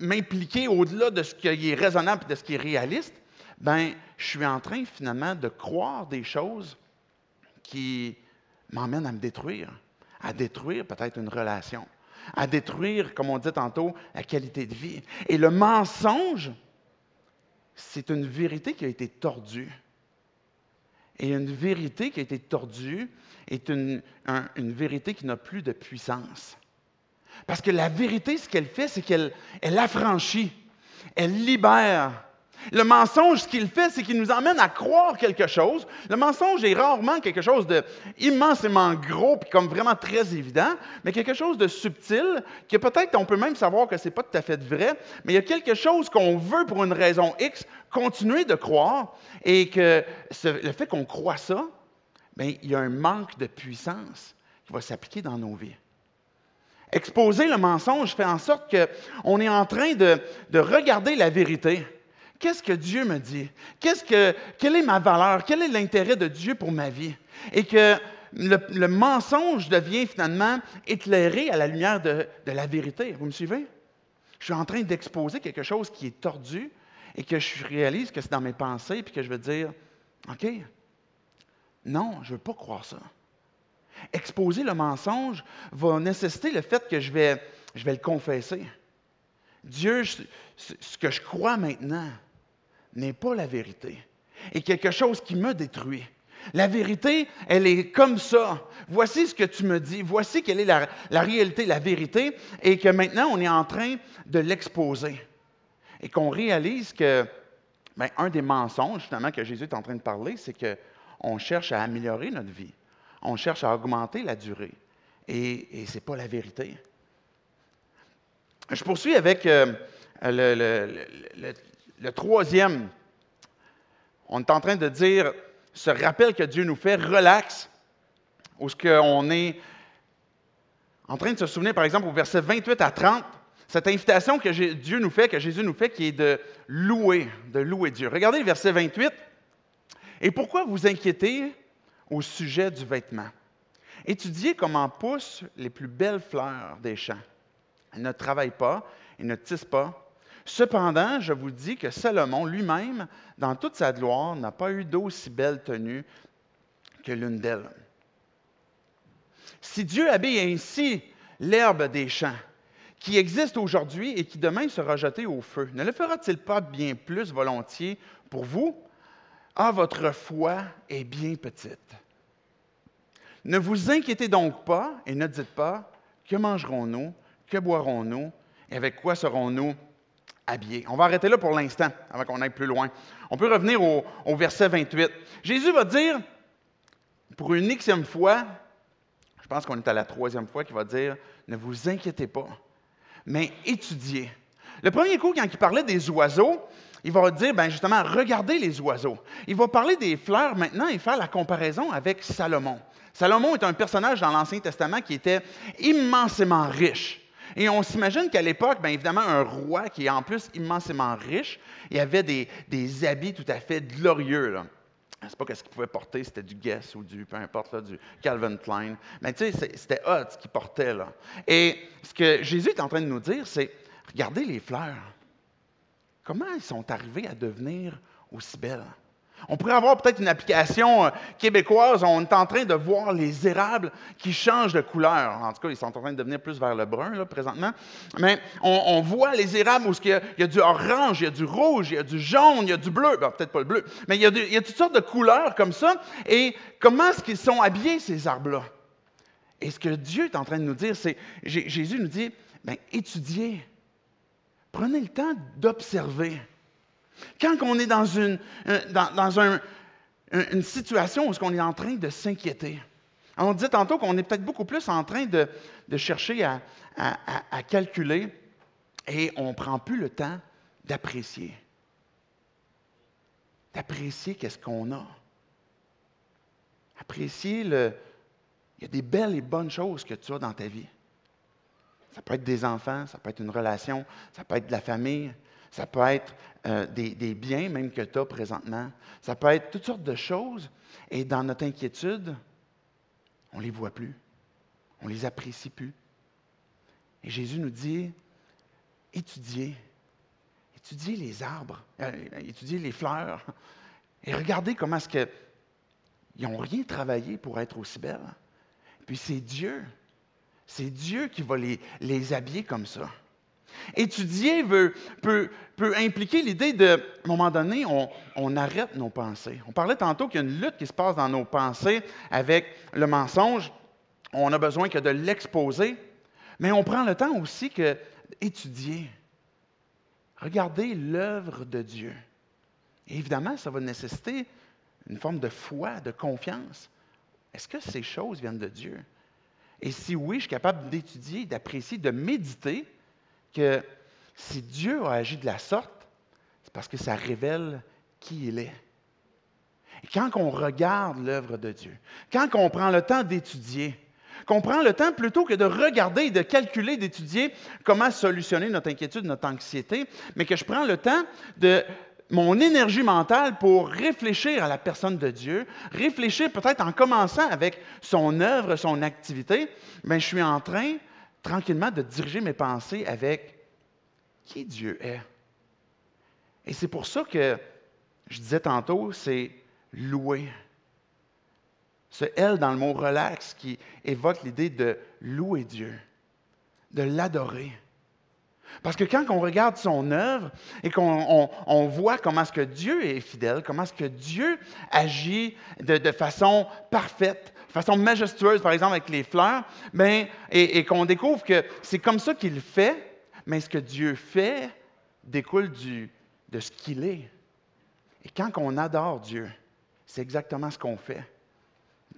S3: m'impliquer au-delà de ce qui est raisonnable et de ce qui est réaliste, ben, je suis en train finalement de croire des choses qui m'emmènent à me détruire, à détruire peut-être une relation, à détruire, comme on dit tantôt, la qualité de vie. Et le mensonge, c'est une vérité qui a été tordue. Et une vérité qui a été tordue est une, vérité qui n'a plus de puissance. Parce que la vérité, ce qu'elle fait, c'est qu'elle elle affranchit, elle libère, le mensonge, ce qu'il fait, c'est qu'il nous emmène à croire quelque chose. Le mensonge est rarement quelque chose d'immensément gros, puis comme vraiment très évident, mais quelque chose de subtil, que peut-être on peut même savoir que ce n'est pas tout à fait vrai, mais il y a quelque chose qu'on veut pour une raison X continuer de croire, et que le fait qu'on croit ça, bien, il y a un manque de puissance qui va s'appliquer dans nos vies. Exposer le mensonge fait en sorte qu'on est en train de regarder la vérité Qu'est-ce que Dieu me dit? Quelle est ma valeur? Quel est l'intérêt de Dieu pour ma vie? Et que le, mensonge devient finalement éclairé à la lumière de, de, la vérité. Vous me suivez? Je suis en train d'exposer quelque chose qui est tordu et que je réalise que c'est dans mes pensées puis que je veux dire, OK, non, je ne veux pas croire ça. Exposer le mensonge va nécessiter le fait que je vais, je vais le confesser. Dieu, ce que je crois maintenant, n'est pas la vérité et quelque chose qui me détruit. La vérité, elle est comme ça. Voici ce que tu me dis. Voici quelle est la, réalité, la vérité, et que maintenant on est en train de l'exposer. Et qu'on réalise que, bien, un des mensonges justement que Jésus est en train de parler, c'est qu'on cherche à améliorer notre vie. On cherche à augmenter la durée. Et, ce n'est pas la vérité. Je poursuis avec euh, le troisième, on est en train de dire ce rappel que Dieu nous fait, relax, où ce qu'on est en train de se souvenir, par exemple, au verset 28 à 30, cette invitation que Dieu nous fait, que Jésus nous fait, qui est de louer, de louer Dieu. Regardez le verset 28. Et pourquoi vous inquiétez au sujet du vêtement? Étudiez comment poussent les plus belles fleurs des champs. Elles ne travaillent pas, elles ne tissent pas. Cependant, je vous dis que Salomon lui-même, dans toute sa gloire, n'a pas eu d'aussi belle tenue que l'une d'elles. Si Dieu habille ainsi l'herbe des champs, qui existe aujourd'hui et qui demain sera jetée au feu, ne le fera-t-il pas bien plus volontiers pour vous? Ah, votre foi est bien petite. Ne vous inquiétez donc pas et ne dites pas, que mangerons-nous, que boirons-nous, et avec quoi serons-nous on va arrêter là pour l'instant, avant qu'on aille plus loin. On peut revenir au, verset 28. Jésus va dire, pour une xième fois, je pense qu'on est à la troisième fois, qu'il va dire, ne vous inquiétez pas, mais étudiez. Le premier coup, quand il parlait des oiseaux, il va dire, ben justement, regardez les oiseaux. Il va parler des fleurs maintenant et faire la comparaison avec Salomon. Salomon est un personnage dans l'Ancien Testament qui était immensément riche. Et on s'imagine qu'à l'époque, bien évidemment, un roi qui est en plus immensément riche, il avait des, des habits tout à fait glorieux. Là. C'est pas ce qu'il pouvait porter, c'était du Guess ou du, peu importe, là, du Calvin Klein. Mais tu sais, c'était hot ce qu'il portait. Là. Et ce que Jésus est en train de nous dire, c'est regardez les fleurs. Comment elles sont arrivées à devenir aussi belles? On pourrait avoir peut-être une application euh, québécoise. On est en train de voir les érables qui changent de couleur. En tout cas, ils sont en train de devenir plus vers le brun là, présentement. Mais on, voit les érables où il y, a, du orange, il y a du rouge, il y a du jaune, il y a du bleu. peut-être pas le bleu, mais il y, a toutes sortes de couleurs comme ça. Et comment est-ce qu'ils sont habillés, ces arbres-là? Et ce que Dieu est en train de nous dire, c'est, Jésus nous dit, bien, étudiez. Prenez le temps d'observer. Quand on est dans une, dans, une situation où on est en train de s'inquiéter, on dit tantôt qu'on est peut-être beaucoup plus en train de, chercher à, calculer et on ne prend plus le temps d'apprécier. D'apprécier qu'est-ce qu'on a. Apprécier le. Il y a des belles et bonnes choses que tu as dans ta vie. Ça peut être des enfants, ça peut être une relation, ça peut être de la famille, ça peut être euh, des, biens même que tu as présentement. Ça peut être toutes sortes de choses. Et dans notre inquiétude, on ne les voit plus. On ne les apprécie plus. Et Jésus nous dit, étudiez. Étudiez les arbres, euh, étudiez les fleurs. Et regardez comment est-ce qu'ils n'ont rien travaillé pour être aussi belles. Puis c'est Dieu. C'est Dieu qui va les, les habiller comme ça. Étudier peut, impliquer l'idée de, à un moment donné, on, arrête nos pensées. On parlait tantôt qu'il y a une lutte qui se passe dans nos pensées avec le mensonge. On a besoin que de l'exposer, mais on prend le temps aussi que d'étudier, regarder l'œuvre de Dieu. Évidemment, ça va nécessiter une forme de foi, de confiance. Est-ce que ces choses viennent de Dieu? Et si oui, je suis capable d'étudier, d'apprécier, de méditer que si Dieu a agi de la sorte, c'est parce que ça révèle qui il est. Et quand on regarde l'œuvre de Dieu, quand on prend le temps d'étudier, qu'on prend le temps plutôt que de regarder, de calculer, d'étudier comment solutionner notre inquiétude, notre anxiété, mais que je prends le temps de mon énergie mentale pour réfléchir à la personne de Dieu, réfléchir peut-être en commençant avec son œuvre, son activité, bien, je suis en train tranquillement de diriger mes pensées avec qui Dieu est. Et c'est pour ça que je disais tantôt, c'est louer. Ce L dans le mot relax qui évoque l'idée de louer Dieu, de l'adorer. Parce que quand on regarde son œuvre et qu'on voit comment est-ce que Dieu est fidèle, comment est-ce que Dieu agit de, façon parfaite, de façon majestueuse, par exemple avec les fleurs, ben, et, qu'on découvre que c'est comme ça qu'il fait, mais ce que Dieu fait découle du, de ce qu'il est. Et quand on adore Dieu, c'est exactement ce qu'on fait.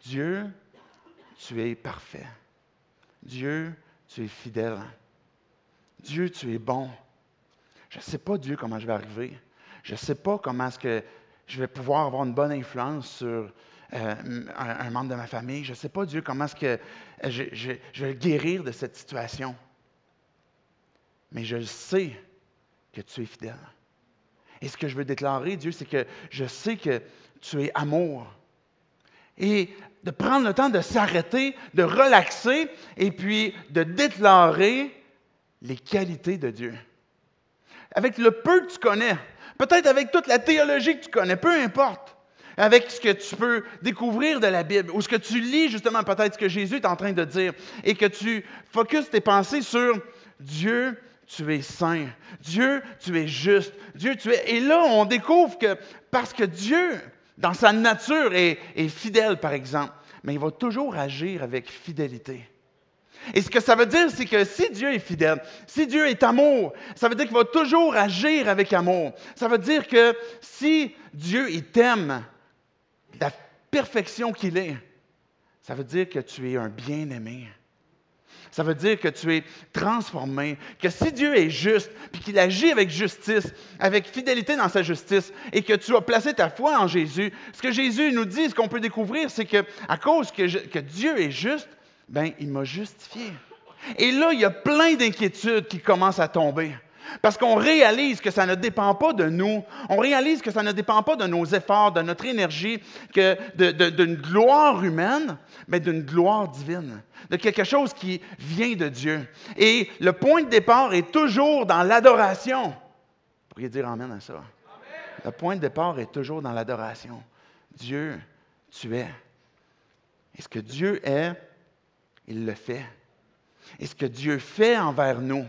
S3: Dieu, tu es parfait. Dieu, tu es fidèle. Dieu, tu es bon. Je ne sais pas, Dieu, comment je vais arriver. Je ne sais pas comment est-ce que je vais pouvoir avoir une bonne influence sur euh, un, membre de ma famille. Je ne sais pas, Dieu, comment est-ce que je, je, vais guérir de cette situation. Mais je sais que tu es fidèle. Et ce que je veux déclarer, Dieu, c'est que je sais que tu es amour. Et de prendre le temps de s'arrêter, de relaxer et puis de déclarer les qualités de Dieu. Avec le peu que tu connais, peut-être avec toute la théologie que tu connais, peu importe, avec ce que tu peux découvrir de la Bible ou ce que tu lis justement, peut-être ce que Jésus est en train de dire, et que tu focuses tes pensées sur Dieu, tu es saint, Dieu, tu es juste, Dieu, tu es... Et là, on découvre que parce que Dieu, dans sa nature, est, fidèle, par exemple, mais il va toujours agir avec fidélité. Et ce que ça veut dire, c'est que si Dieu est fidèle, si Dieu est amour, ça veut dire qu'il va toujours agir avec amour. Ça veut dire que si Dieu il t'aime, la perfection qu'il est, ça veut dire que tu es un bien-aimé. Ça veut dire que tu es transformé, que si Dieu est juste, puis qu'il agit avec justice, avec fidélité dans sa justice, et que tu as placé ta foi en Jésus, ce que Jésus nous dit, ce qu'on peut découvrir, c'est que à cause que, Dieu est juste, ben, il m'a justifié. Et là, il y a plein d'inquiétudes qui commencent à tomber. Parce qu'on réalise que ça ne dépend pas de nous. On réalise que ça ne dépend pas de nos efforts, de notre énergie, que d'une gloire humaine, mais d'une gloire divine, de quelque chose qui vient de Dieu. Et le point de départ est toujours dans l'adoration. Vous pourriez dire Amen à ça. Le point de départ est toujours dans l'adoration. Dieu, tu es. Et ce que Dieu est, il le fait. Et ce que Dieu fait envers nous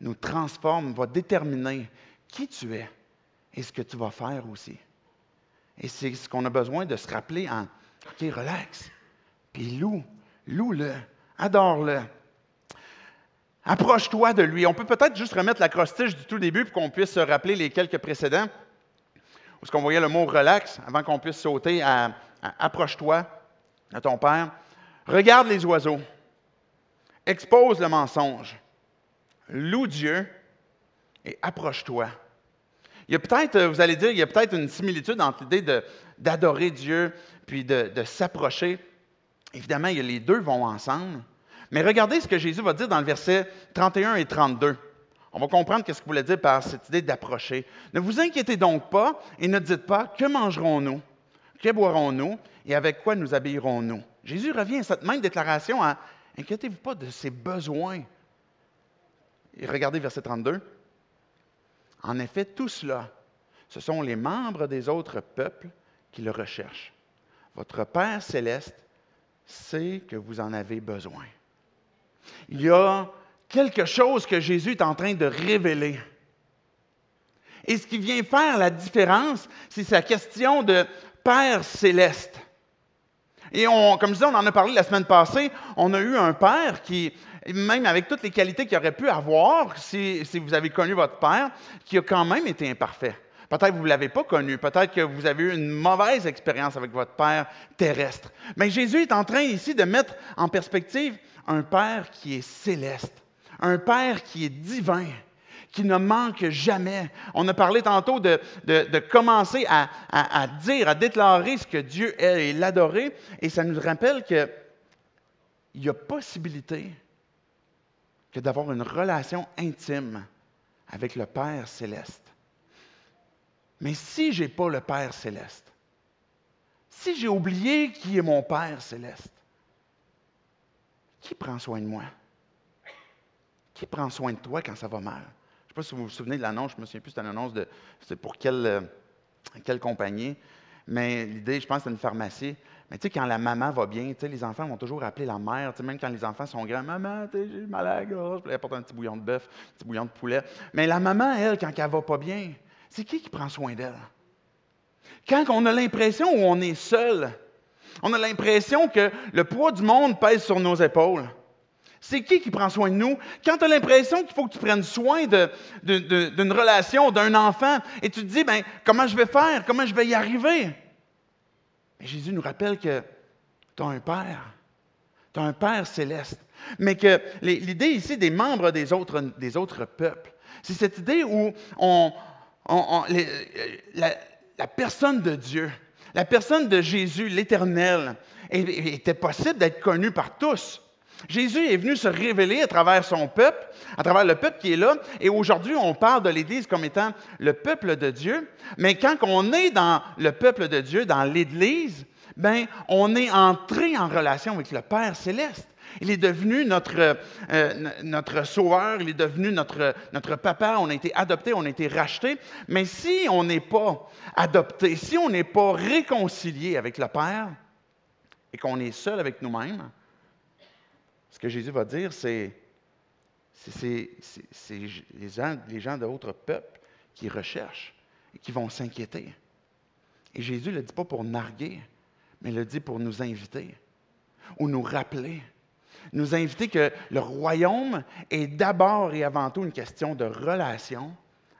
S3: nous transforme, va déterminer qui tu es et ce que tu vas faire aussi. Et c'est ce qu'on a besoin de se rappeler en OK, relax, puis loue, loue-le, adore-le. Approche-toi de lui. On peut peut-être juste remettre la crostiche du tout début pour qu'on puisse se rappeler les quelques précédents, où ce qu'on voyait le mot relax, avant qu'on puisse sauter à approche-toi de ton Père. Regarde les oiseaux. Expose le mensonge. Loue Dieu et approche-toi. Il y a peut-être, euh, vous allez dire, il y a peut-être une similitude entre l'idée d'adorer Dieu puis de, s'approcher. Évidemment, les deux vont ensemble. Mais regardez ce que Jésus va dire dans le verset 31 et 32. On va comprendre ce qu'il voulait dire par cette idée d'approcher. Ne vous inquiétez donc pas et ne dites pas que mangerons-nous, que boirons-nous et avec quoi nous habillerons-nous. Jésus revient à cette même déclaration Inquiétez-vous pas de ses besoins. Et regardez verset 32. En effet, tout cela, ce sont les membres des autres peuples qui le recherchent. Votre Père céleste sait que vous en avez besoin. Il y a quelque chose que Jésus est en train de révéler. Et ce qui vient faire la différence, c'est sa question de Père céleste. Et comme je disais, on en a parlé la semaine passée, on a eu un père qui, même avec toutes les qualités qu'il aurait pu avoir, si, si, vous avez connu votre père, qui a quand même été imparfait. Peut-être que vous ne l'avez pas connu, peut-être que vous avez eu une mauvaise expérience avec votre père terrestre. Mais Jésus est en train ici de mettre en perspective un père qui est céleste, un père qui est divin, qui ne manque jamais. On a parlé tantôt de, de, commencer à, à, dire, à déclarer ce que Dieu est et l'adorer, et ça nous rappelle qu'il y a possibilité que d'avoir une relation intime avec le Père céleste. Mais si je n'ai pas le Père céleste, si j'ai oublié qui est mon Père céleste, qui prend soin de moi? Qui prend soin de toi quand ça va mal? Sais pas si vous vous souvenez de l'annonce, je ne me souviens plus, c'était une annonce de pour quelle, euh, quelle compagnie. Mais l'idée, je pense, c'est une pharmacie. Mais tu sais, quand la maman va bien, tu sais, les enfants vont toujours appeler la mère. Tu sais, même quand les enfants sont grands, maman, j'ai mal à la gorge, elle apporte un petit bouillon de bœuf, un petit bouillon de poulet. Mais la maman, elle, quand elle va pas bien, c'est qui qui prend soin d'elle? Quand on a l'impression où on est seul, on a l'impression que le poids du monde pèse sur nos épaules. C'est qui qui prend soin de nous? Quand tu as l'impression qu'il faut que tu prennes soin d'une relation, d'un enfant, et tu te dis, ben, comment je vais faire? Comment je vais y arriver? Mais Jésus nous rappelle que tu as un Père. Tu as un Père céleste. Mais que l'idée ici des membres des autres, des autres peuples, c'est cette idée où on, la, la personne de Dieu, la personne de Jésus, l'Éternel, était possible d'être connue par tous. Jésus est venu se révéler à travers son peuple, à travers le peuple qui est là. Et aujourd'hui, on parle de l'Église comme étant le peuple de Dieu. Mais quand on est dans le peuple de Dieu, dans l'Église, ben, on est entré en relation avec le Père céleste. Il est devenu notre, euh, notre sauveur, il est devenu notre, notre papa, on a été adopté, on a été racheté. Mais si on n'est pas adopté, si on n'est pas réconcilié avec le Père et qu'on est seul avec nous-mêmes, ce que Jésus va dire, c'est c'est les gens, les gens d'autres peuples qui recherchent et qui vont s'inquiéter. Et Jésus ne le dit pas pour narguer, mais le dit pour nous inviter ou nous rappeler. Nous inviter que le royaume est d'abord et avant tout une question de relation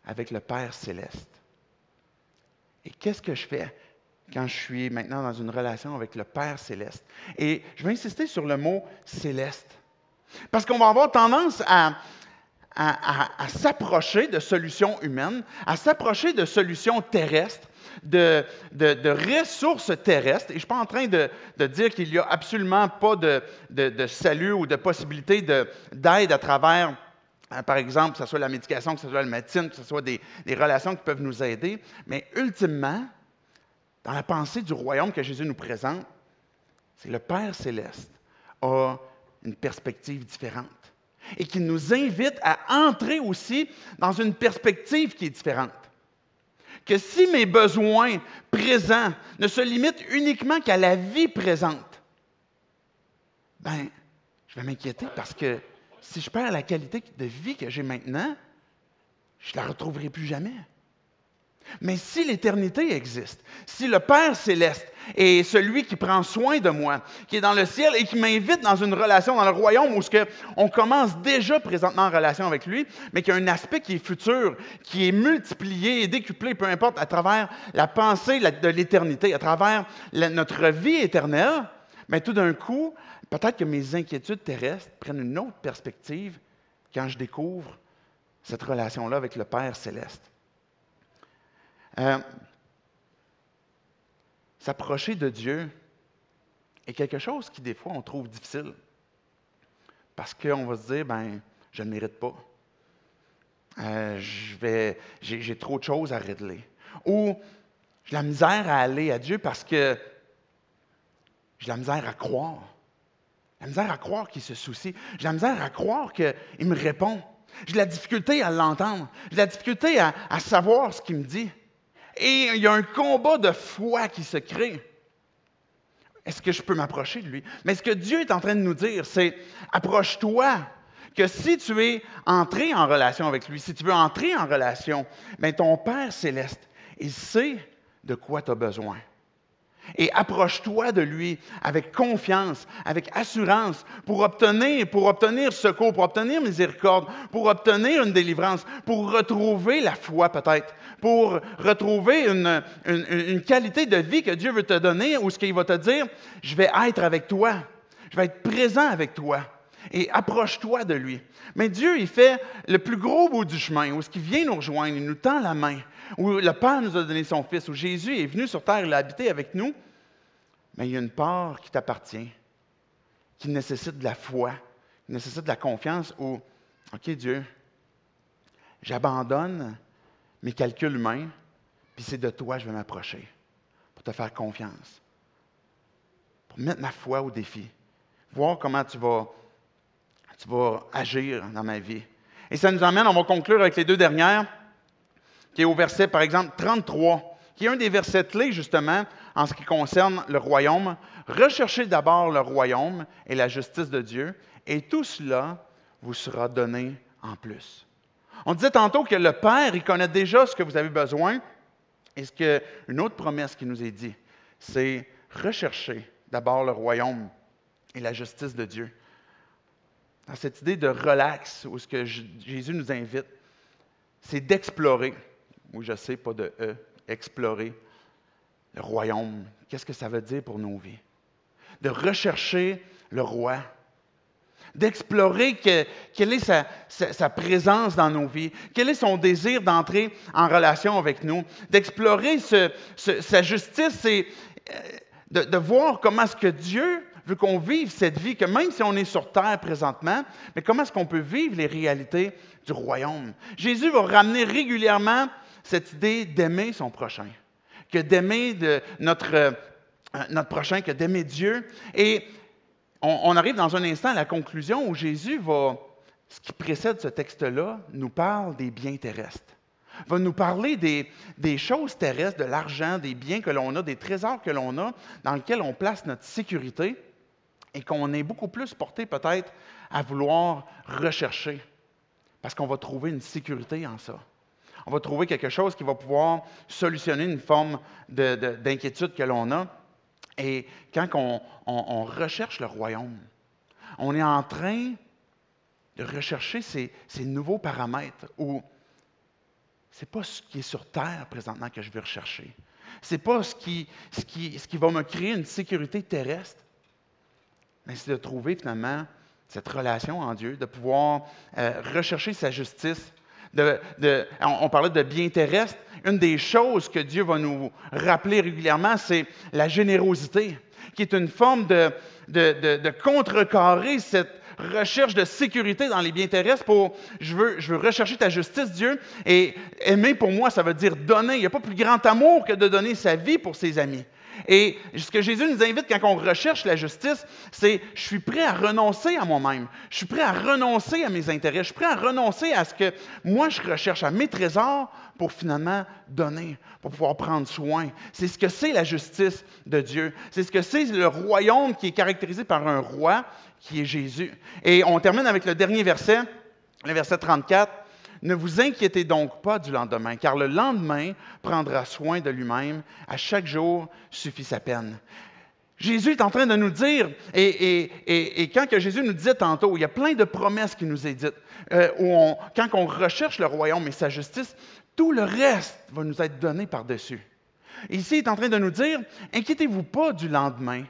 S3: avec le Père céleste. Et qu'est-ce que je fais quand je suis maintenant dans une relation avec le Père céleste. Et je vais insister sur le mot céleste. Parce qu'on va avoir tendance à, s'approcher de solutions humaines, à s'approcher de solutions terrestres, de, ressources terrestres. Et je ne suis pas en train de, dire qu'il n'y a absolument pas de, salut ou de possibilité d'aide à travers, euh, par exemple, que ce soit la médication, que ce soit la médecine, que ce soit des relations qui peuvent nous aider. Mais ultimement, dans la pensée du royaume que Jésus nous présente, c'est le Père céleste a une perspective différente et qui nous invite à entrer aussi dans une perspective qui est différente. Que si mes besoins présents ne se limitent uniquement qu'à la vie présente, ben, je vais m'inquiéter parce que si je perds la qualité de vie que j'ai maintenant, je ne la retrouverai plus jamais. Mais si l'éternité existe, si le Père céleste est celui qui prend soin de moi, qui est dans le ciel et qui m'invite dans une relation dans le royaume où on commence déjà présentement en relation avec lui, mais qui a un aspect qui est futur, qui est multiplié et décuplé, peu importe, à travers la pensée de l'éternité, à travers notre vie éternelle, mais tout d'un coup, peut-être que mes inquiétudes terrestres prennent une autre perspective quand je découvre cette relation-là avec le Père céleste. Euh, s'approcher de Dieu est quelque chose qui, des fois, on trouve difficile. Parce qu'on va se dire, ben, je ne mérite pas. Euh, j'ai, trop de choses à régler. Ou j'ai la misère à aller à Dieu parce que j'ai la misère à croire. J'ai la misère à croire qu'il se soucie. J'ai la misère à croire qu'il me répond. J'ai la difficulté à l'entendre. J'ai la difficulté à, à savoir ce qu'il me dit et il y a un combat de foi qui se crée. Est-ce que je peux m'approcher de lui? Mais ce que Dieu est en train de nous dire, c'est approche-toi. que si tu es entré en relation avec lui, si tu veux entrer en relation, bien, ton Père céleste, il sait de quoi tu as besoin. Et approche-toi de lui avec confiance, avec assurance, pour obtenir, pour obtenir secours, pour obtenir miséricorde, pour obtenir une délivrance, pour retrouver la foi peut-être, pour retrouver une, une, qualité de vie que Dieu veut te donner, ou ce qu'il va te dire, je vais être avec toi, je vais être présent avec toi et approche-toi de lui. Mais Dieu, il fait le plus gros bout du chemin, où ce qui vient nous rejoindre, il nous tend la main, où le Père nous a donné son Fils, où Jésus est venu sur terre, il a habité avec nous. Mais il y a une part qui t'appartient, qui nécessite de la foi, qui nécessite de la confiance, où, OK Dieu, j'abandonne mes calculs humains, puis c'est de toi que je vais m'approcher, pour te faire confiance, pour mettre ma foi au défi, voir comment tu vas tu vas agir dans ma vie. Et ça nous emmène, on va conclure avec les deux dernières, qui est au verset, par exemple, 33, qui est un des versets clés, justement, en ce qui concerne le royaume. Recherchez d'abord le royaume et la justice de Dieu, et tout cela vous sera donné en plus. On disait tantôt que le Père, il connaît déjà ce que vous avez besoin, et ce que, une autre promesse qui nous est dit, c'est rechercher d'abord le royaume et la justice de Dieu dans cette idée de relax, où ce que Jésus nous invite, c'est d'explorer, oui je sais, pas de E, explorer le royaume. Qu'est-ce que ça veut dire pour nos vies? De rechercher le roi, d'explorer quelle est sa, présence dans nos vies, quel est son désir d'entrer en relation avec nous, d'explorer sa justice et euh, de, de, voir comment est-ce que Dieu veut qu'on vive cette vie, que même si on est sur terre présentement, mais comment est-ce qu'on peut vivre les réalités du royaume? Jésus va ramener régulièrement cette idée d'aimer son prochain, que d'aimer euh, notre prochain, que d'aimer Dieu. Et on, arrive dans un instant à la conclusion où Jésus va, ce qui précède ce texte-là, nous parle des biens terrestres va nous parler des, choses terrestres, de l'argent, des biens que l'on a, des trésors que l'on a, dans lesquels on place notre sécurité et qu'on est beaucoup plus porté peut-être à vouloir rechercher, parce qu'on va trouver une sécurité en ça. On va trouver quelque chose qui va pouvoir solutionner une forme d'inquiétude que l'on a. Et quand on, recherche le royaume, on est en train de rechercher ces, nouveaux paramètres où ce n'est pas ce qui est sur terre présentement que je veux rechercher. Ce n'est pas ce qui, ce, qui, ce qui va me créer une sécurité terrestre, c'est de trouver finalement cette relation en Dieu, de pouvoir euh, rechercher sa justice. on, parlait de bien terrestre. Une des choses que Dieu va nous rappeler régulièrement, c'est la générosité, qui est une forme de, de, contrecarrer cette recherche de sécurité dans les biens terrestres pour je veux, je veux rechercher ta justice, Dieu. Et aimer pour moi, ça veut dire donner. Il n'y a pas plus grand amour que de donner sa vie pour ses amis. Et ce que Jésus nous invite quand on recherche la justice, c'est je suis prêt à renoncer à moi-même. Je suis prêt à renoncer à mes intérêts. Je suis prêt à renoncer à ce que moi je recherche, à mes trésors pour finalement donner, pour pouvoir prendre soin. C'est ce que c'est la justice de Dieu. C'est ce que c'est le royaume qui est caractérisé par un roi qui est Jésus. Et on termine avec le dernier verset, le verset 34. Ne vous inquiétez donc pas du lendemain, car le lendemain prendra soin de lui-même. À chaque jour suffit sa peine. Jésus est en train de nous dire, et, quand que Jésus nous disait tantôt, il y a plein de promesses qui nous est dites, euh, où quand on recherche le royaume et sa justice, tout le reste va nous être donné par-dessus. Ici, il est en train de nous dire, inquiétez-vous pas du lendemain,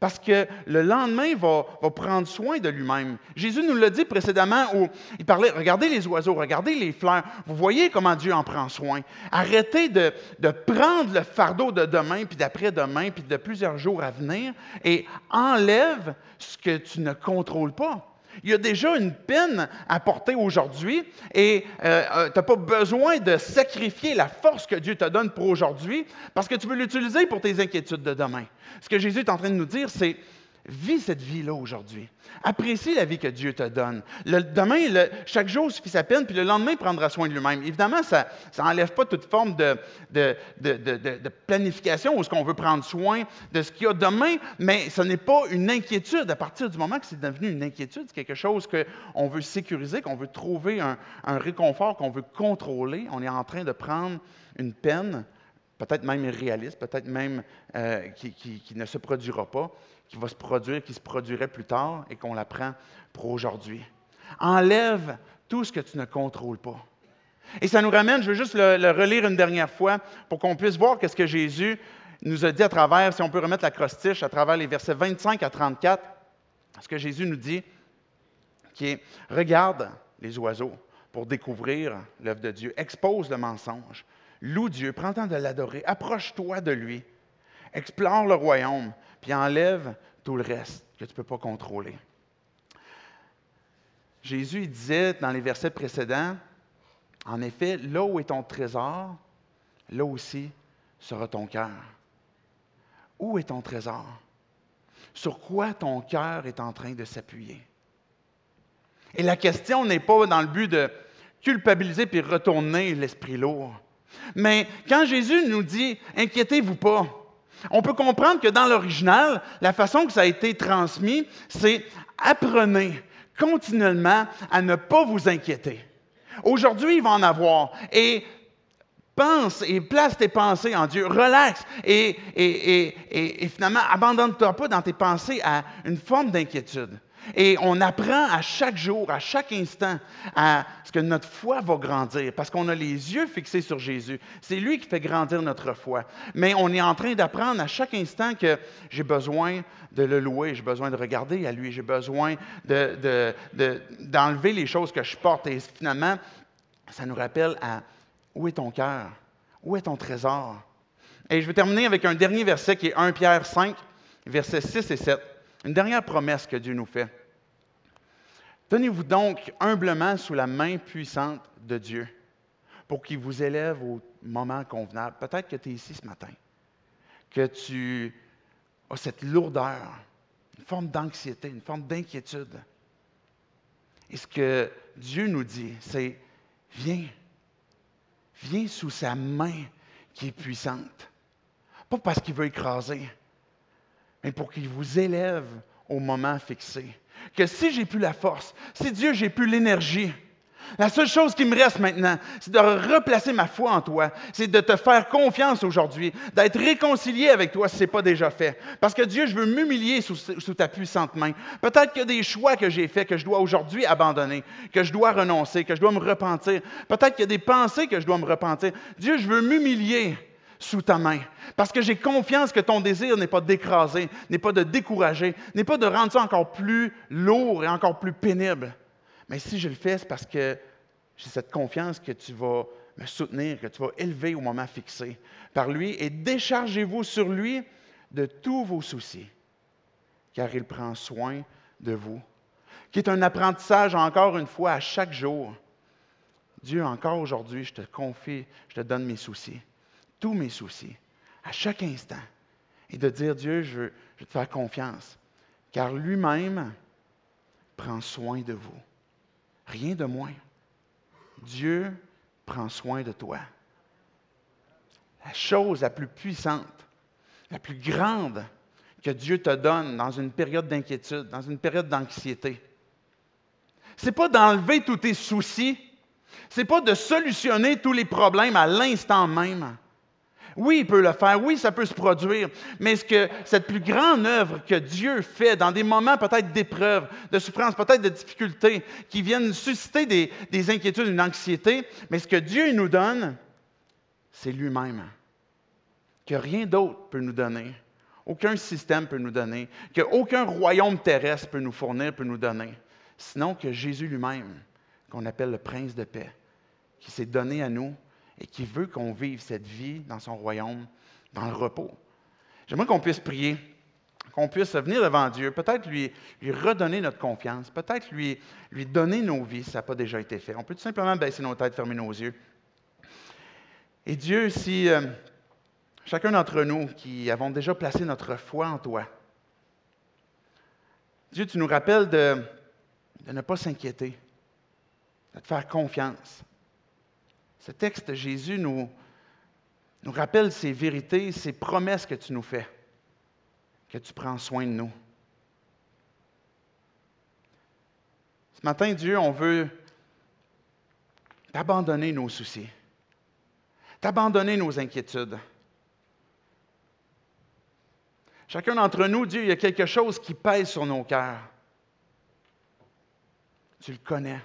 S3: parce que le lendemain va, prendre soin de lui-même. Jésus nous l'a dit précédemment où il parlait, regardez les oiseaux, regardez les fleurs, vous voyez comment Dieu en prend soin. Arrêtez de, prendre le fardeau de demain, puis d'après-demain, puis de plusieurs jours à venir, et enlève ce que tu ne contrôles pas. Il y a déjà une peine à porter aujourd'hui et euh, euh, tu n'as pas besoin de sacrifier la force que Dieu te donne pour aujourd'hui parce que tu veux l'utiliser pour tes inquiétudes de demain. Ce que Jésus est en train de nous dire, c'est vis cette vie-là aujourd'hui. Apprécie la vie que Dieu te donne. Demain, chaque jour suffit sa peine, puis le lendemain, il prendra soin de lui-même. Évidemment, ça n'enlève pas toute forme de, planification où ce qu'on veut prendre soin de ce qu'il y a demain, mais ce n'est pas une inquiétude. À partir du moment que c'est devenu une inquiétude, c'est quelque chose qu'on veut sécuriser, qu'on veut trouver un, réconfort, qu'on veut contrôler. On est en train de prendre une peine, peut-être même irréaliste, peut-être même euh, qui ne se produira pas, qui va se produire, qui se produirait plus tard et qu'on la prend pour aujourd'hui. Enlève tout ce que tu ne contrôles pas. Et ça nous ramène, je veux juste le, relire une dernière fois pour qu'on puisse voir qu'est-ce que Jésus nous a dit à travers, si on peut remettre la crostiche, à travers les versets 25 à 34, ce que Jésus nous dit, qui est Regarde les oiseaux pour découvrir l'œuvre de Dieu, expose le mensonge, loue Dieu, prends temps de l'adorer, approche-toi de lui, explore le royaume, puis enlève tout le reste que tu ne peux pas contrôler. Jésus il disait dans les versets précédents, en effet, là où est ton trésor, là aussi sera ton cœur. Où est ton trésor? Sur quoi ton cœur est en train de s'appuyer? Et la question n'est pas dans le but de culpabiliser puis retourner l'esprit lourd. Mais quand Jésus nous dit inquiétez-vous pas, on peut comprendre que dans l'original, la façon que ça a été transmis, c'est apprenez continuellement à ne pas vous inquiéter. Aujourd'hui, il va en avoir. Et pense et place tes pensées en Dieu. Relax et, et, et, et, et finalement, abandonne-toi pas dans tes pensées à une forme d'inquiétude. Et on apprend à chaque jour, à chaque instant, à ce que notre foi va grandir, parce qu'on a les yeux fixés sur Jésus. C'est lui qui fait grandir notre foi. Mais on est en train d'apprendre à chaque instant que j'ai besoin de le louer, j'ai besoin de regarder à lui, j'ai besoin de- de- de- d'enlever les choses que je porte. Et finalement, ça nous rappelle à où est ton cœur? Où est ton trésor? Et je vais terminer avec un dernier verset qui est 1 Pierre 5, versets 6 et 7. Une dernière promesse que Dieu nous fait. Tenez-vous donc humblement sous la main puissante de Dieu pour qu'il vous élève au moment convenable. Peut-être que tu es ici ce matin, que tu as cette lourdeur, une forme d'anxiété, une forme d'inquiétude. Et ce que Dieu nous dit, c'est viens, viens sous sa main qui est puissante. Pas parce qu'il veut écraser, mais pour qu'il vous élève au moment fixé. Que si j'ai plus la force, si Dieu, j'ai plus l'énergie, la seule chose qui me reste maintenant, c'est de replacer ma foi en toi, c'est de te faire confiance aujourd'hui, d'être réconcilié avec toi si ce n'est pas déjà fait. Parce que Dieu, je veux m'humilier sous, sous ta puissante main. Peut-être qu'il y a des choix que j'ai faits que je dois aujourd'hui abandonner, que je dois renoncer, que je dois me repentir. Peut-être qu'il y a des pensées que je dois me repentir. Dieu, je veux m'humilier sous ta main. Parce que j'ai confiance que ton désir n'est pas d'écraser, n'est pas de décourager, n'est pas de rendre ça encore plus lourd et encore plus pénible. Mais si je le fais, c'est parce que j'ai cette confiance que tu vas me soutenir, que tu vas élever au moment fixé par lui et déchargez-vous sur lui de tous vos soucis, car il prend soin de vous. Qui est un apprentissage encore une fois à chaque jour. Dieu, encore aujourd'hui, je te confie, je te donne mes soucis, tous mes soucis, à chaque instant. Et de dire, Dieu, je veux, je veux te faire confiance, car lui-même prend soin de vous. Rien de moins. Dieu prend soin de toi. La chose la plus puissante, la plus grande que Dieu te donne dans une période d'inquiétude, dans une période d'anxiété, c'est pas d'enlever tous tes soucis, c'est pas de solutionner tous les problèmes à l'instant même. Oui, il peut le faire, oui, ça peut se produire, mais ce que cette plus grande œuvre que Dieu fait dans des moments peut-être d'épreuve, de souffrance, peut-être de difficultés, qui viennent susciter des, des inquiétudes, une anxiété, mais ce que Dieu nous donne, c'est lui-même. Que rien d'autre peut nous donner, aucun système peut nous donner, qu'aucun royaume terrestre peut nous fournir, peut nous donner, sinon que Jésus lui-même, qu'on appelle le prince de paix, qui s'est donné à nous et qui veut qu'on vive cette vie dans son royaume, dans le repos. J'aimerais qu'on puisse prier, qu'on puisse venir devant Dieu, peut-être lui, redonner notre confiance, peut-être lui, donner nos vies si ça n'a pas déjà été fait. On peut tout simplement baisser nos têtes, fermer nos yeux. Et Dieu, si euh, chacun d'entre nous qui avons déjà placé notre foi en toi, Dieu, tu nous rappelles de ne pas s'inquiéter, de te faire confiance. Ce texte, Jésus nous, nous rappelle ces vérités, ces promesses que tu nous fais, que tu prends soin de nous. Ce matin, Dieu, on veut t'abandonner nos soucis, t'abandonner nos inquiétudes. Chacun d'entre nous, Dieu, il y a quelque chose qui pèse sur nos cœurs. Tu le connais.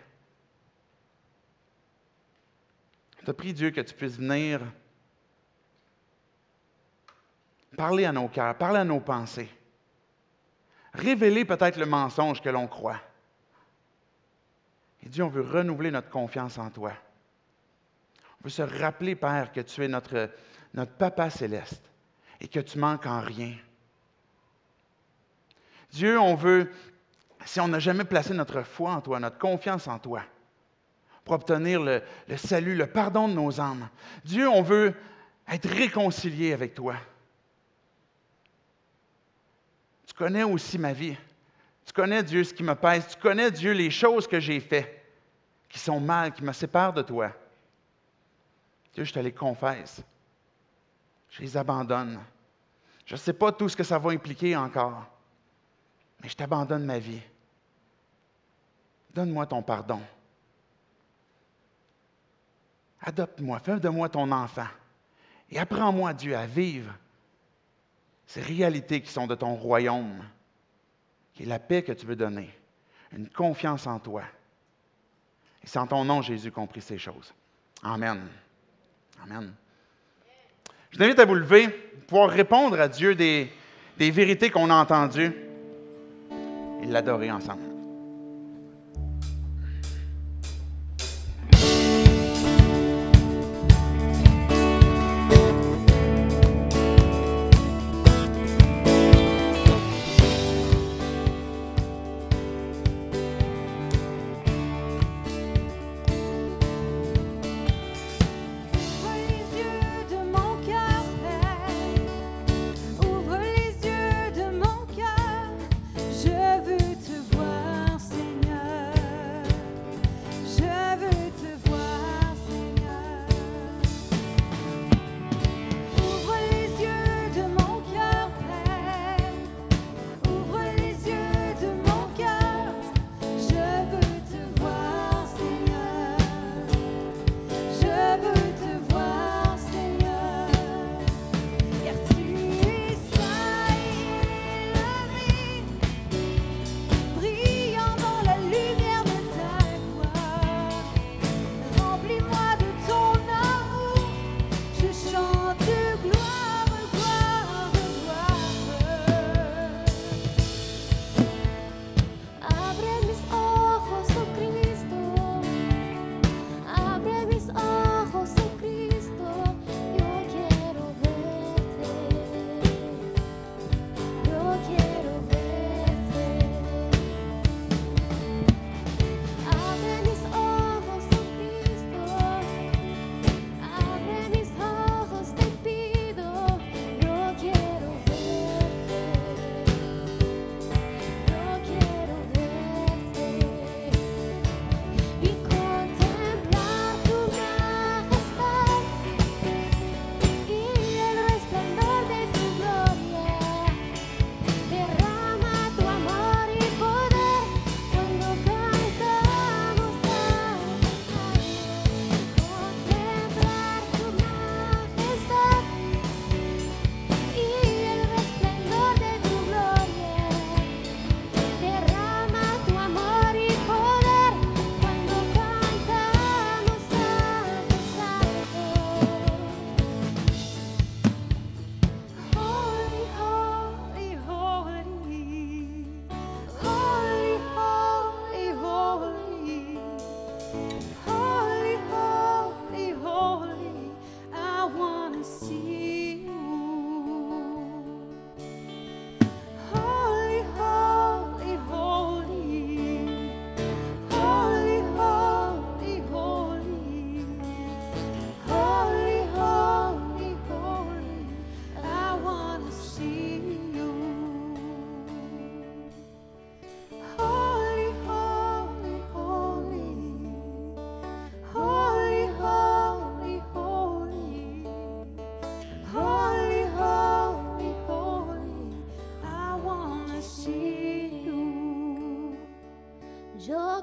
S3: Je te prie, Dieu, que tu puisses venir parler à nos cœurs, parler à nos pensées, révéler peut-être le mensonge que l'on croit. Et Dieu, on veut renouveler notre confiance en toi. On veut se rappeler, Père, que tu es notre, notre Papa céleste et que tu manques en rien. Dieu, on veut, si on n'a jamais placé notre foi en toi, notre confiance en toi, pour obtenir le, salut, le pardon de nos âmes, Dieu, on veut être réconcilié avec toi. Tu connais aussi ma vie. Tu connais Dieu ce qui me pèse. Tu connais Dieu les choses que j'ai faites qui sont mal, qui me séparent de toi. Dieu, je te les confesse. Je les abandonne. Je ne sais pas tout ce que ça va impliquer encore, mais je t'abandonne ma vie. Donne-moi ton pardon. Adopte-moi, fais de moi ton enfant. Et apprends-moi, Dieu, à vivre ces réalités qui sont de ton royaume, qui est la paix que tu veux donner, une confiance en toi. Et c'est en ton nom, Jésus, qu'on prie ces choses. Amen. Amen. Je vous invite à vous lever, pouvoir répondre à Dieu des, des vérités qu'on a entendues et l'adorer ensemble.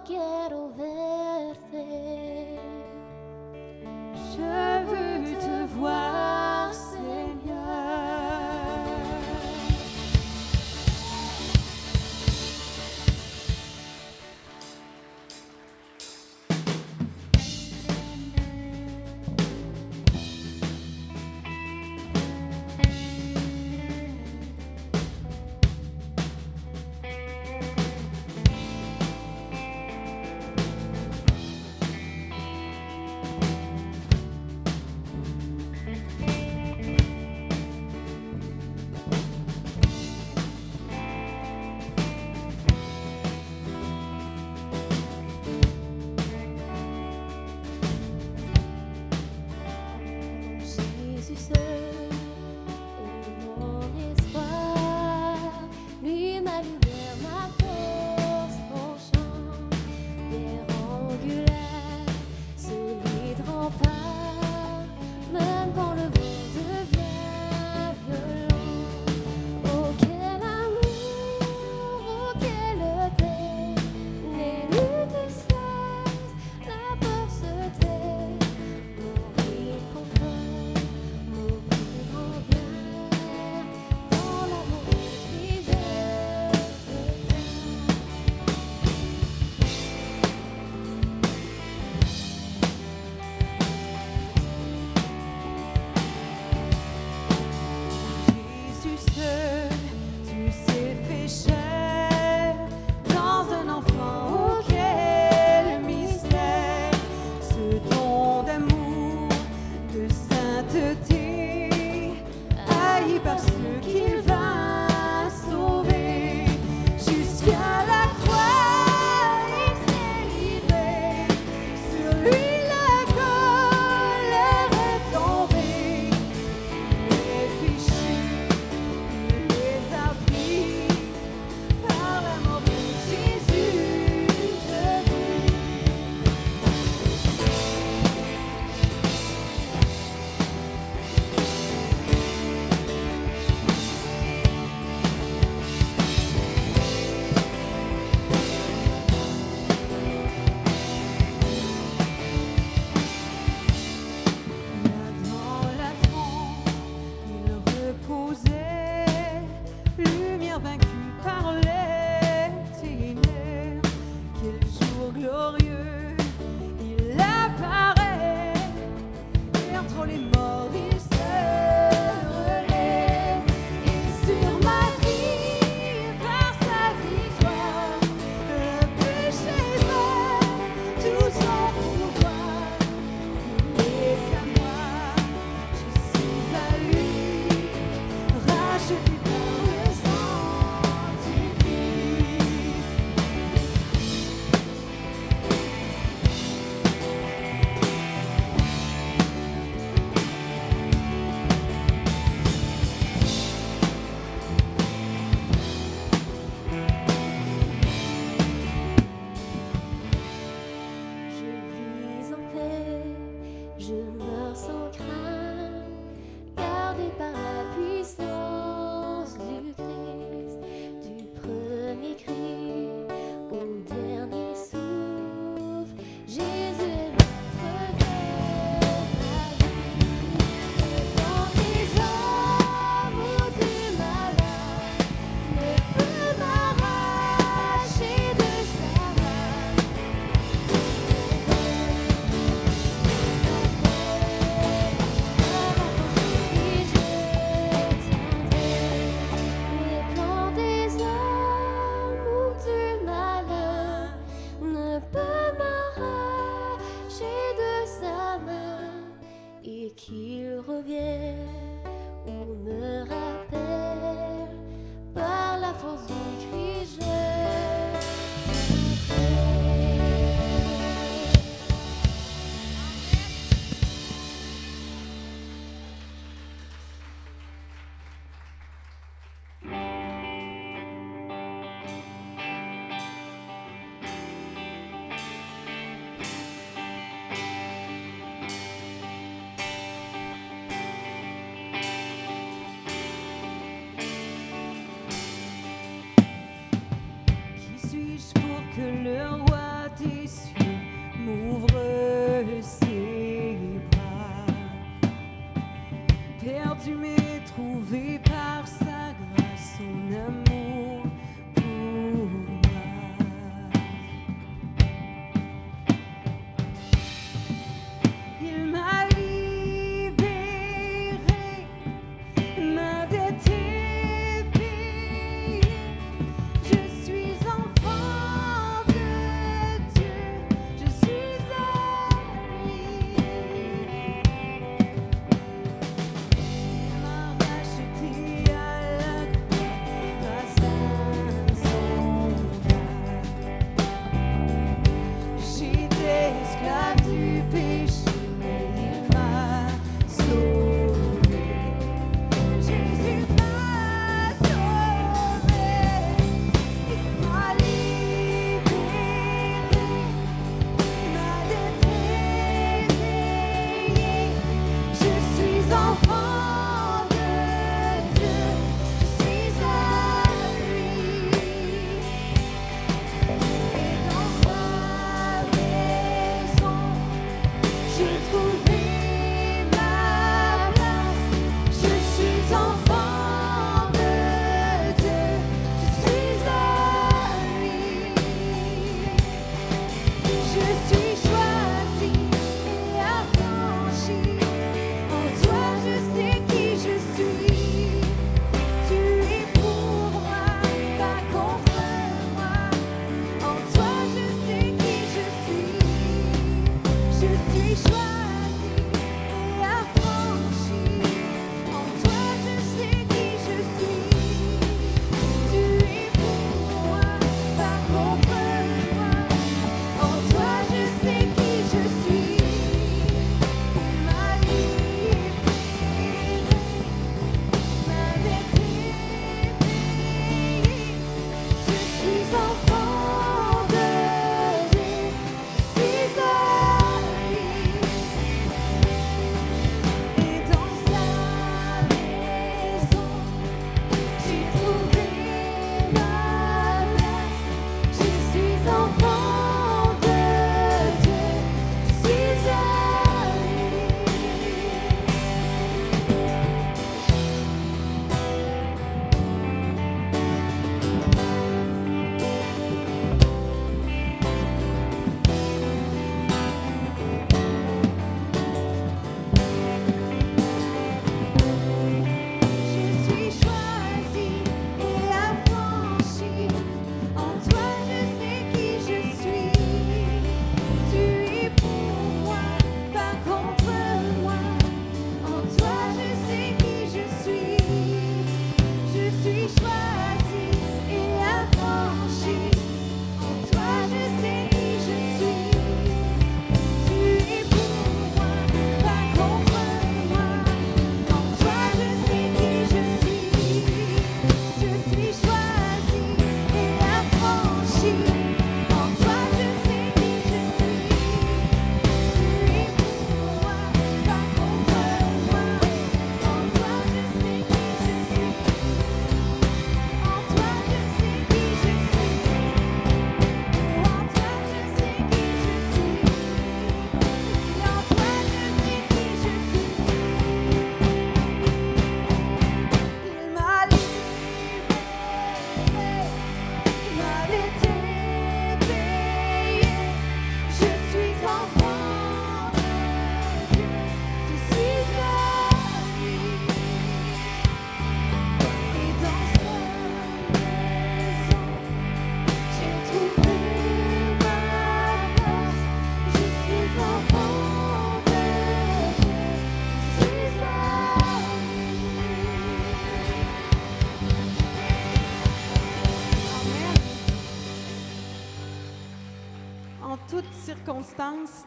S4: again. türlü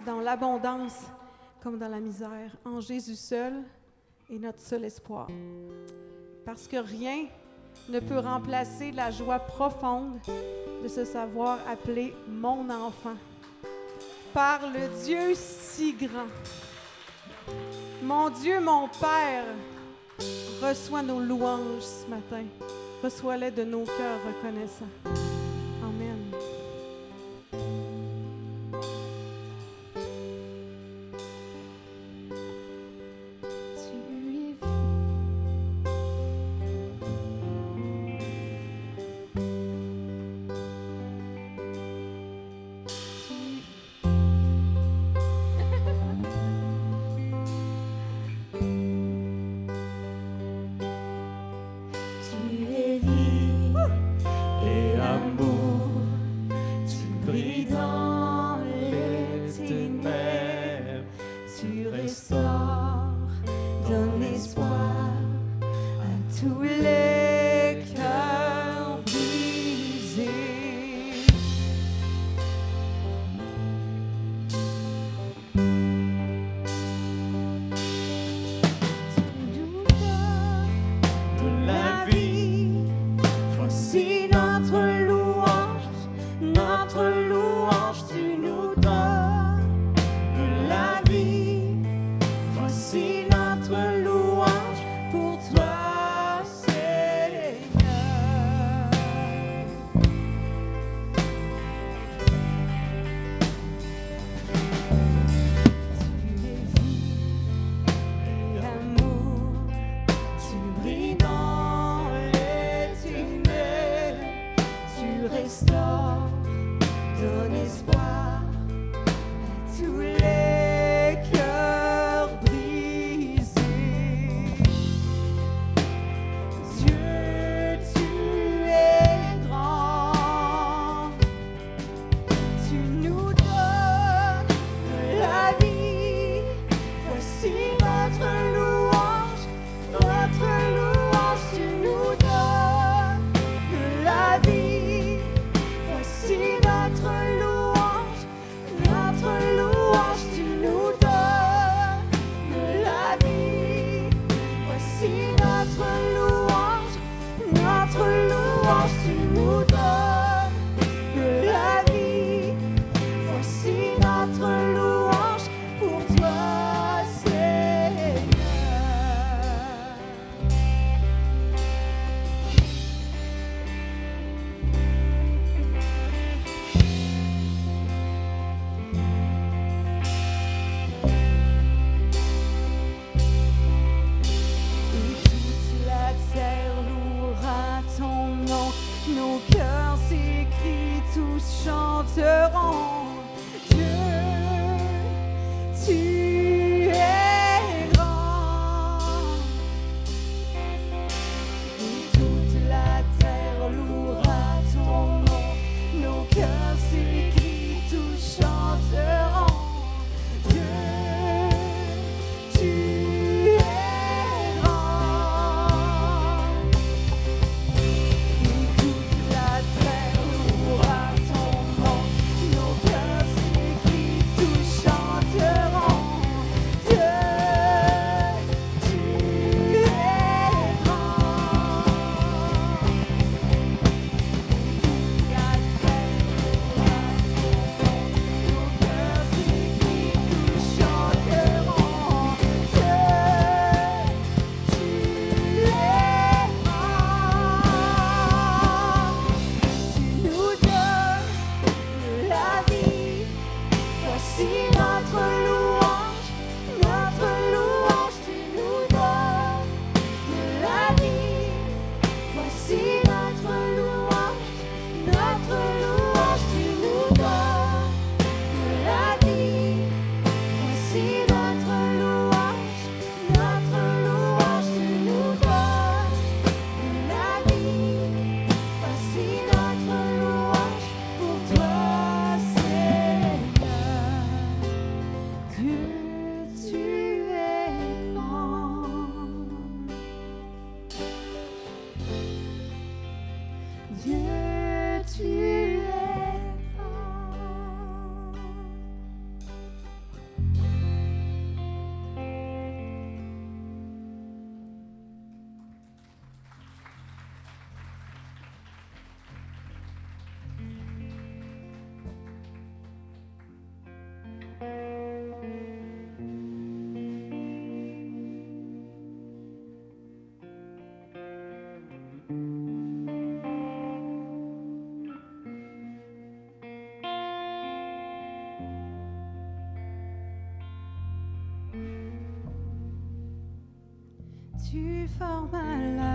S4: dans
S5: l'abondance comme dans la misère, en Jésus seul est notre seul espoir. Parce que rien ne peut remplacer la joie profonde de se savoir appelé mon enfant par le Dieu si grand. Mon Dieu, mon Père, reçois nos louanges ce matin, reçois-les de nos cœurs reconnaissants.
S4: Tu
S5: formas la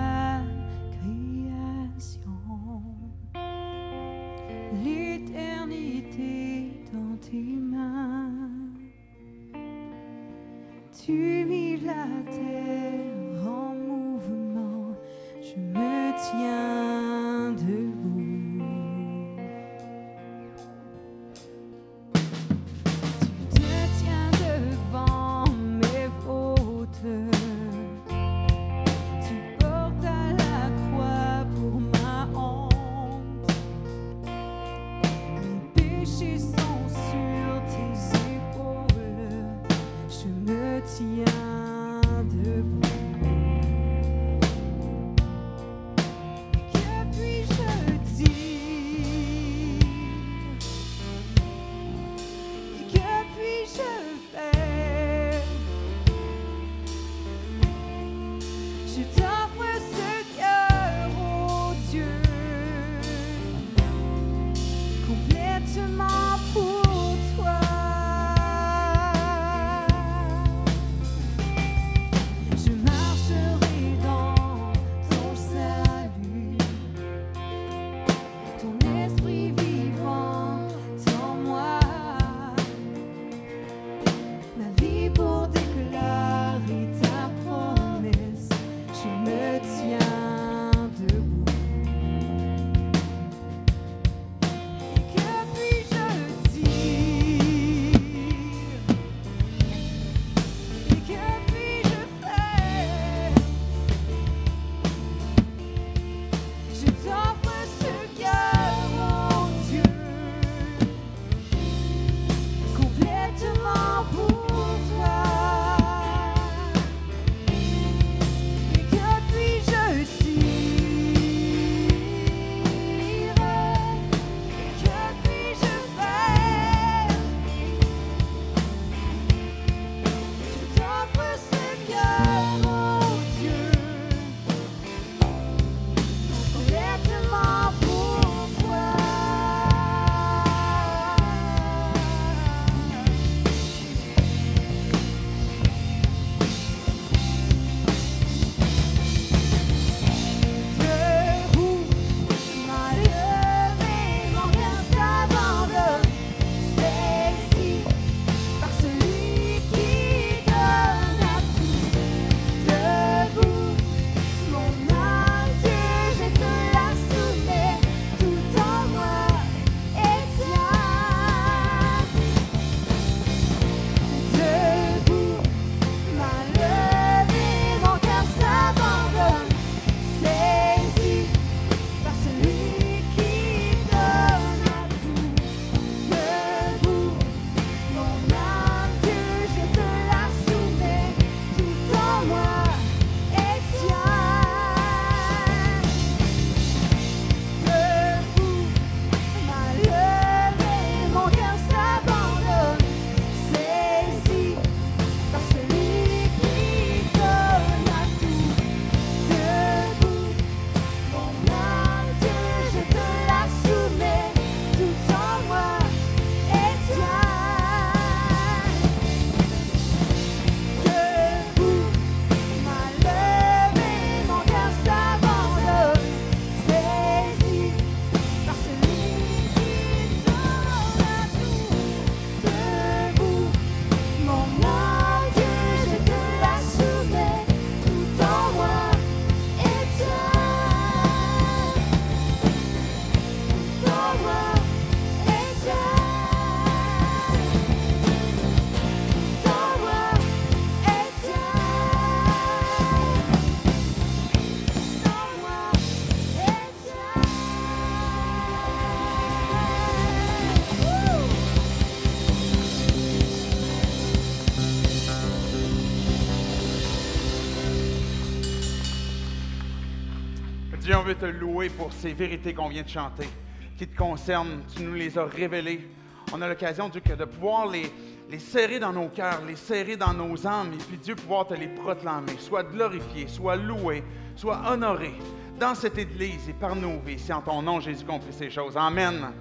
S5: Dieu,
S3: on veut te louer pour ces vérités qu'on vient de chanter, qui te concernent. Tu nous les as révélées. On a l'occasion, Dieu, de pouvoir les, serrer dans nos cœurs, les serrer dans nos âmes, et puis Dieu, pouvoir te les proclamer. Sois glorifié, sois loué, sois honoré dans cette Église et par nos vies. C'est en ton nom, Jésus, qu'on ces choses. Amen.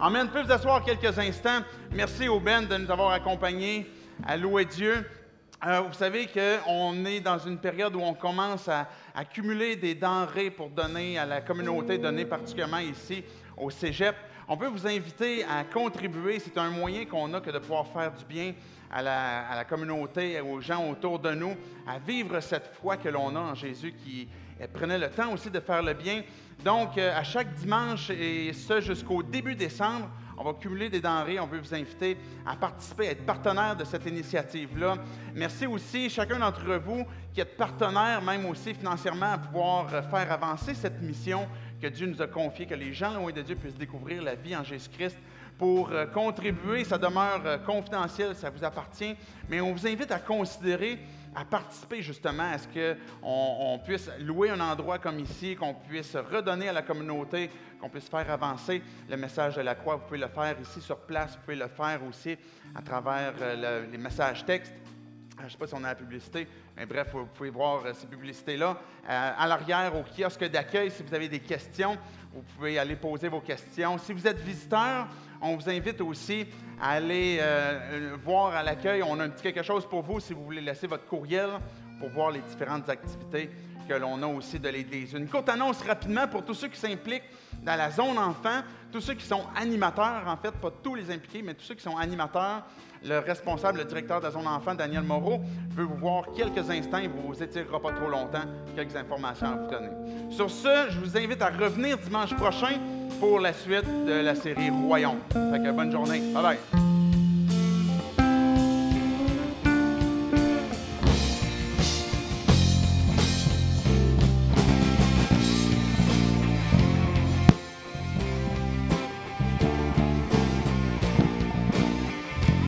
S3: Amen. Pouvez vous asseoir quelques instants? Merci au Ben de nous avoir accompagnés à louer Dieu. Euh, vous savez qu'on est dans une période où on commence à accumuler des denrées pour donner à la communauté, donner particulièrement ici au Cégep. On peut vous inviter à contribuer. C'est un moyen qu'on a que de pouvoir faire du bien à la, à la communauté, aux gens autour de nous, à vivre cette foi que l'on a en Jésus qui prenait le temps aussi de faire le bien. Donc, euh, à chaque dimanche, et ce jusqu'au début décembre, on va cumuler des denrées. On veut vous inviter à participer, à être partenaire de cette initiative-là. Merci aussi, chacun d'entre vous qui êtes partenaire, même aussi financièrement, à pouvoir euh, faire avancer cette mission que Dieu nous a confiée, que les gens loin de Dieu puissent découvrir la vie en Jésus-Christ. Pour euh, contribuer, ça demeure euh, confidentiel, ça vous appartient, mais on vous invite à considérer à participer justement à ce qu'on on puisse louer un endroit comme ici, qu'on puisse redonner à la communauté, qu'on puisse faire avancer le message de la croix. Vous pouvez le faire ici sur place, vous pouvez le faire aussi à travers euh, le- les messages textes. je ne sais pas si on a la publicité, mais bref, vous pouvez voir euh, ces publicités-là. Euh, à l'arrière, au kiosque d'accueil, si vous avez des questions, vous pouvez aller poser vos questions. Si vous êtes visiteur, on vous invite aussi à aller euh, euh, voir à l'accueil. On a un petit quelque chose pour vous si vous voulez laisser votre courriel pour voir les différentes activités que l'on a aussi de l'Église. Une courte annonce rapidement pour tous ceux qui s'impliquent dans la zone enfant, tous ceux qui sont animateurs, en fait, pas tous les impliqués, mais tous ceux qui sont animateurs. Le responsable, le directeur de zone enfant, Daniel Moreau, veut vous voir quelques instants. Il ne vous étirera pas trop longtemps. Quelques informations à vous donner. Sur ce, je vous invite à revenir dimanche prochain pour la suite de la série Royaume. Fait que bonne journée. Bye bye.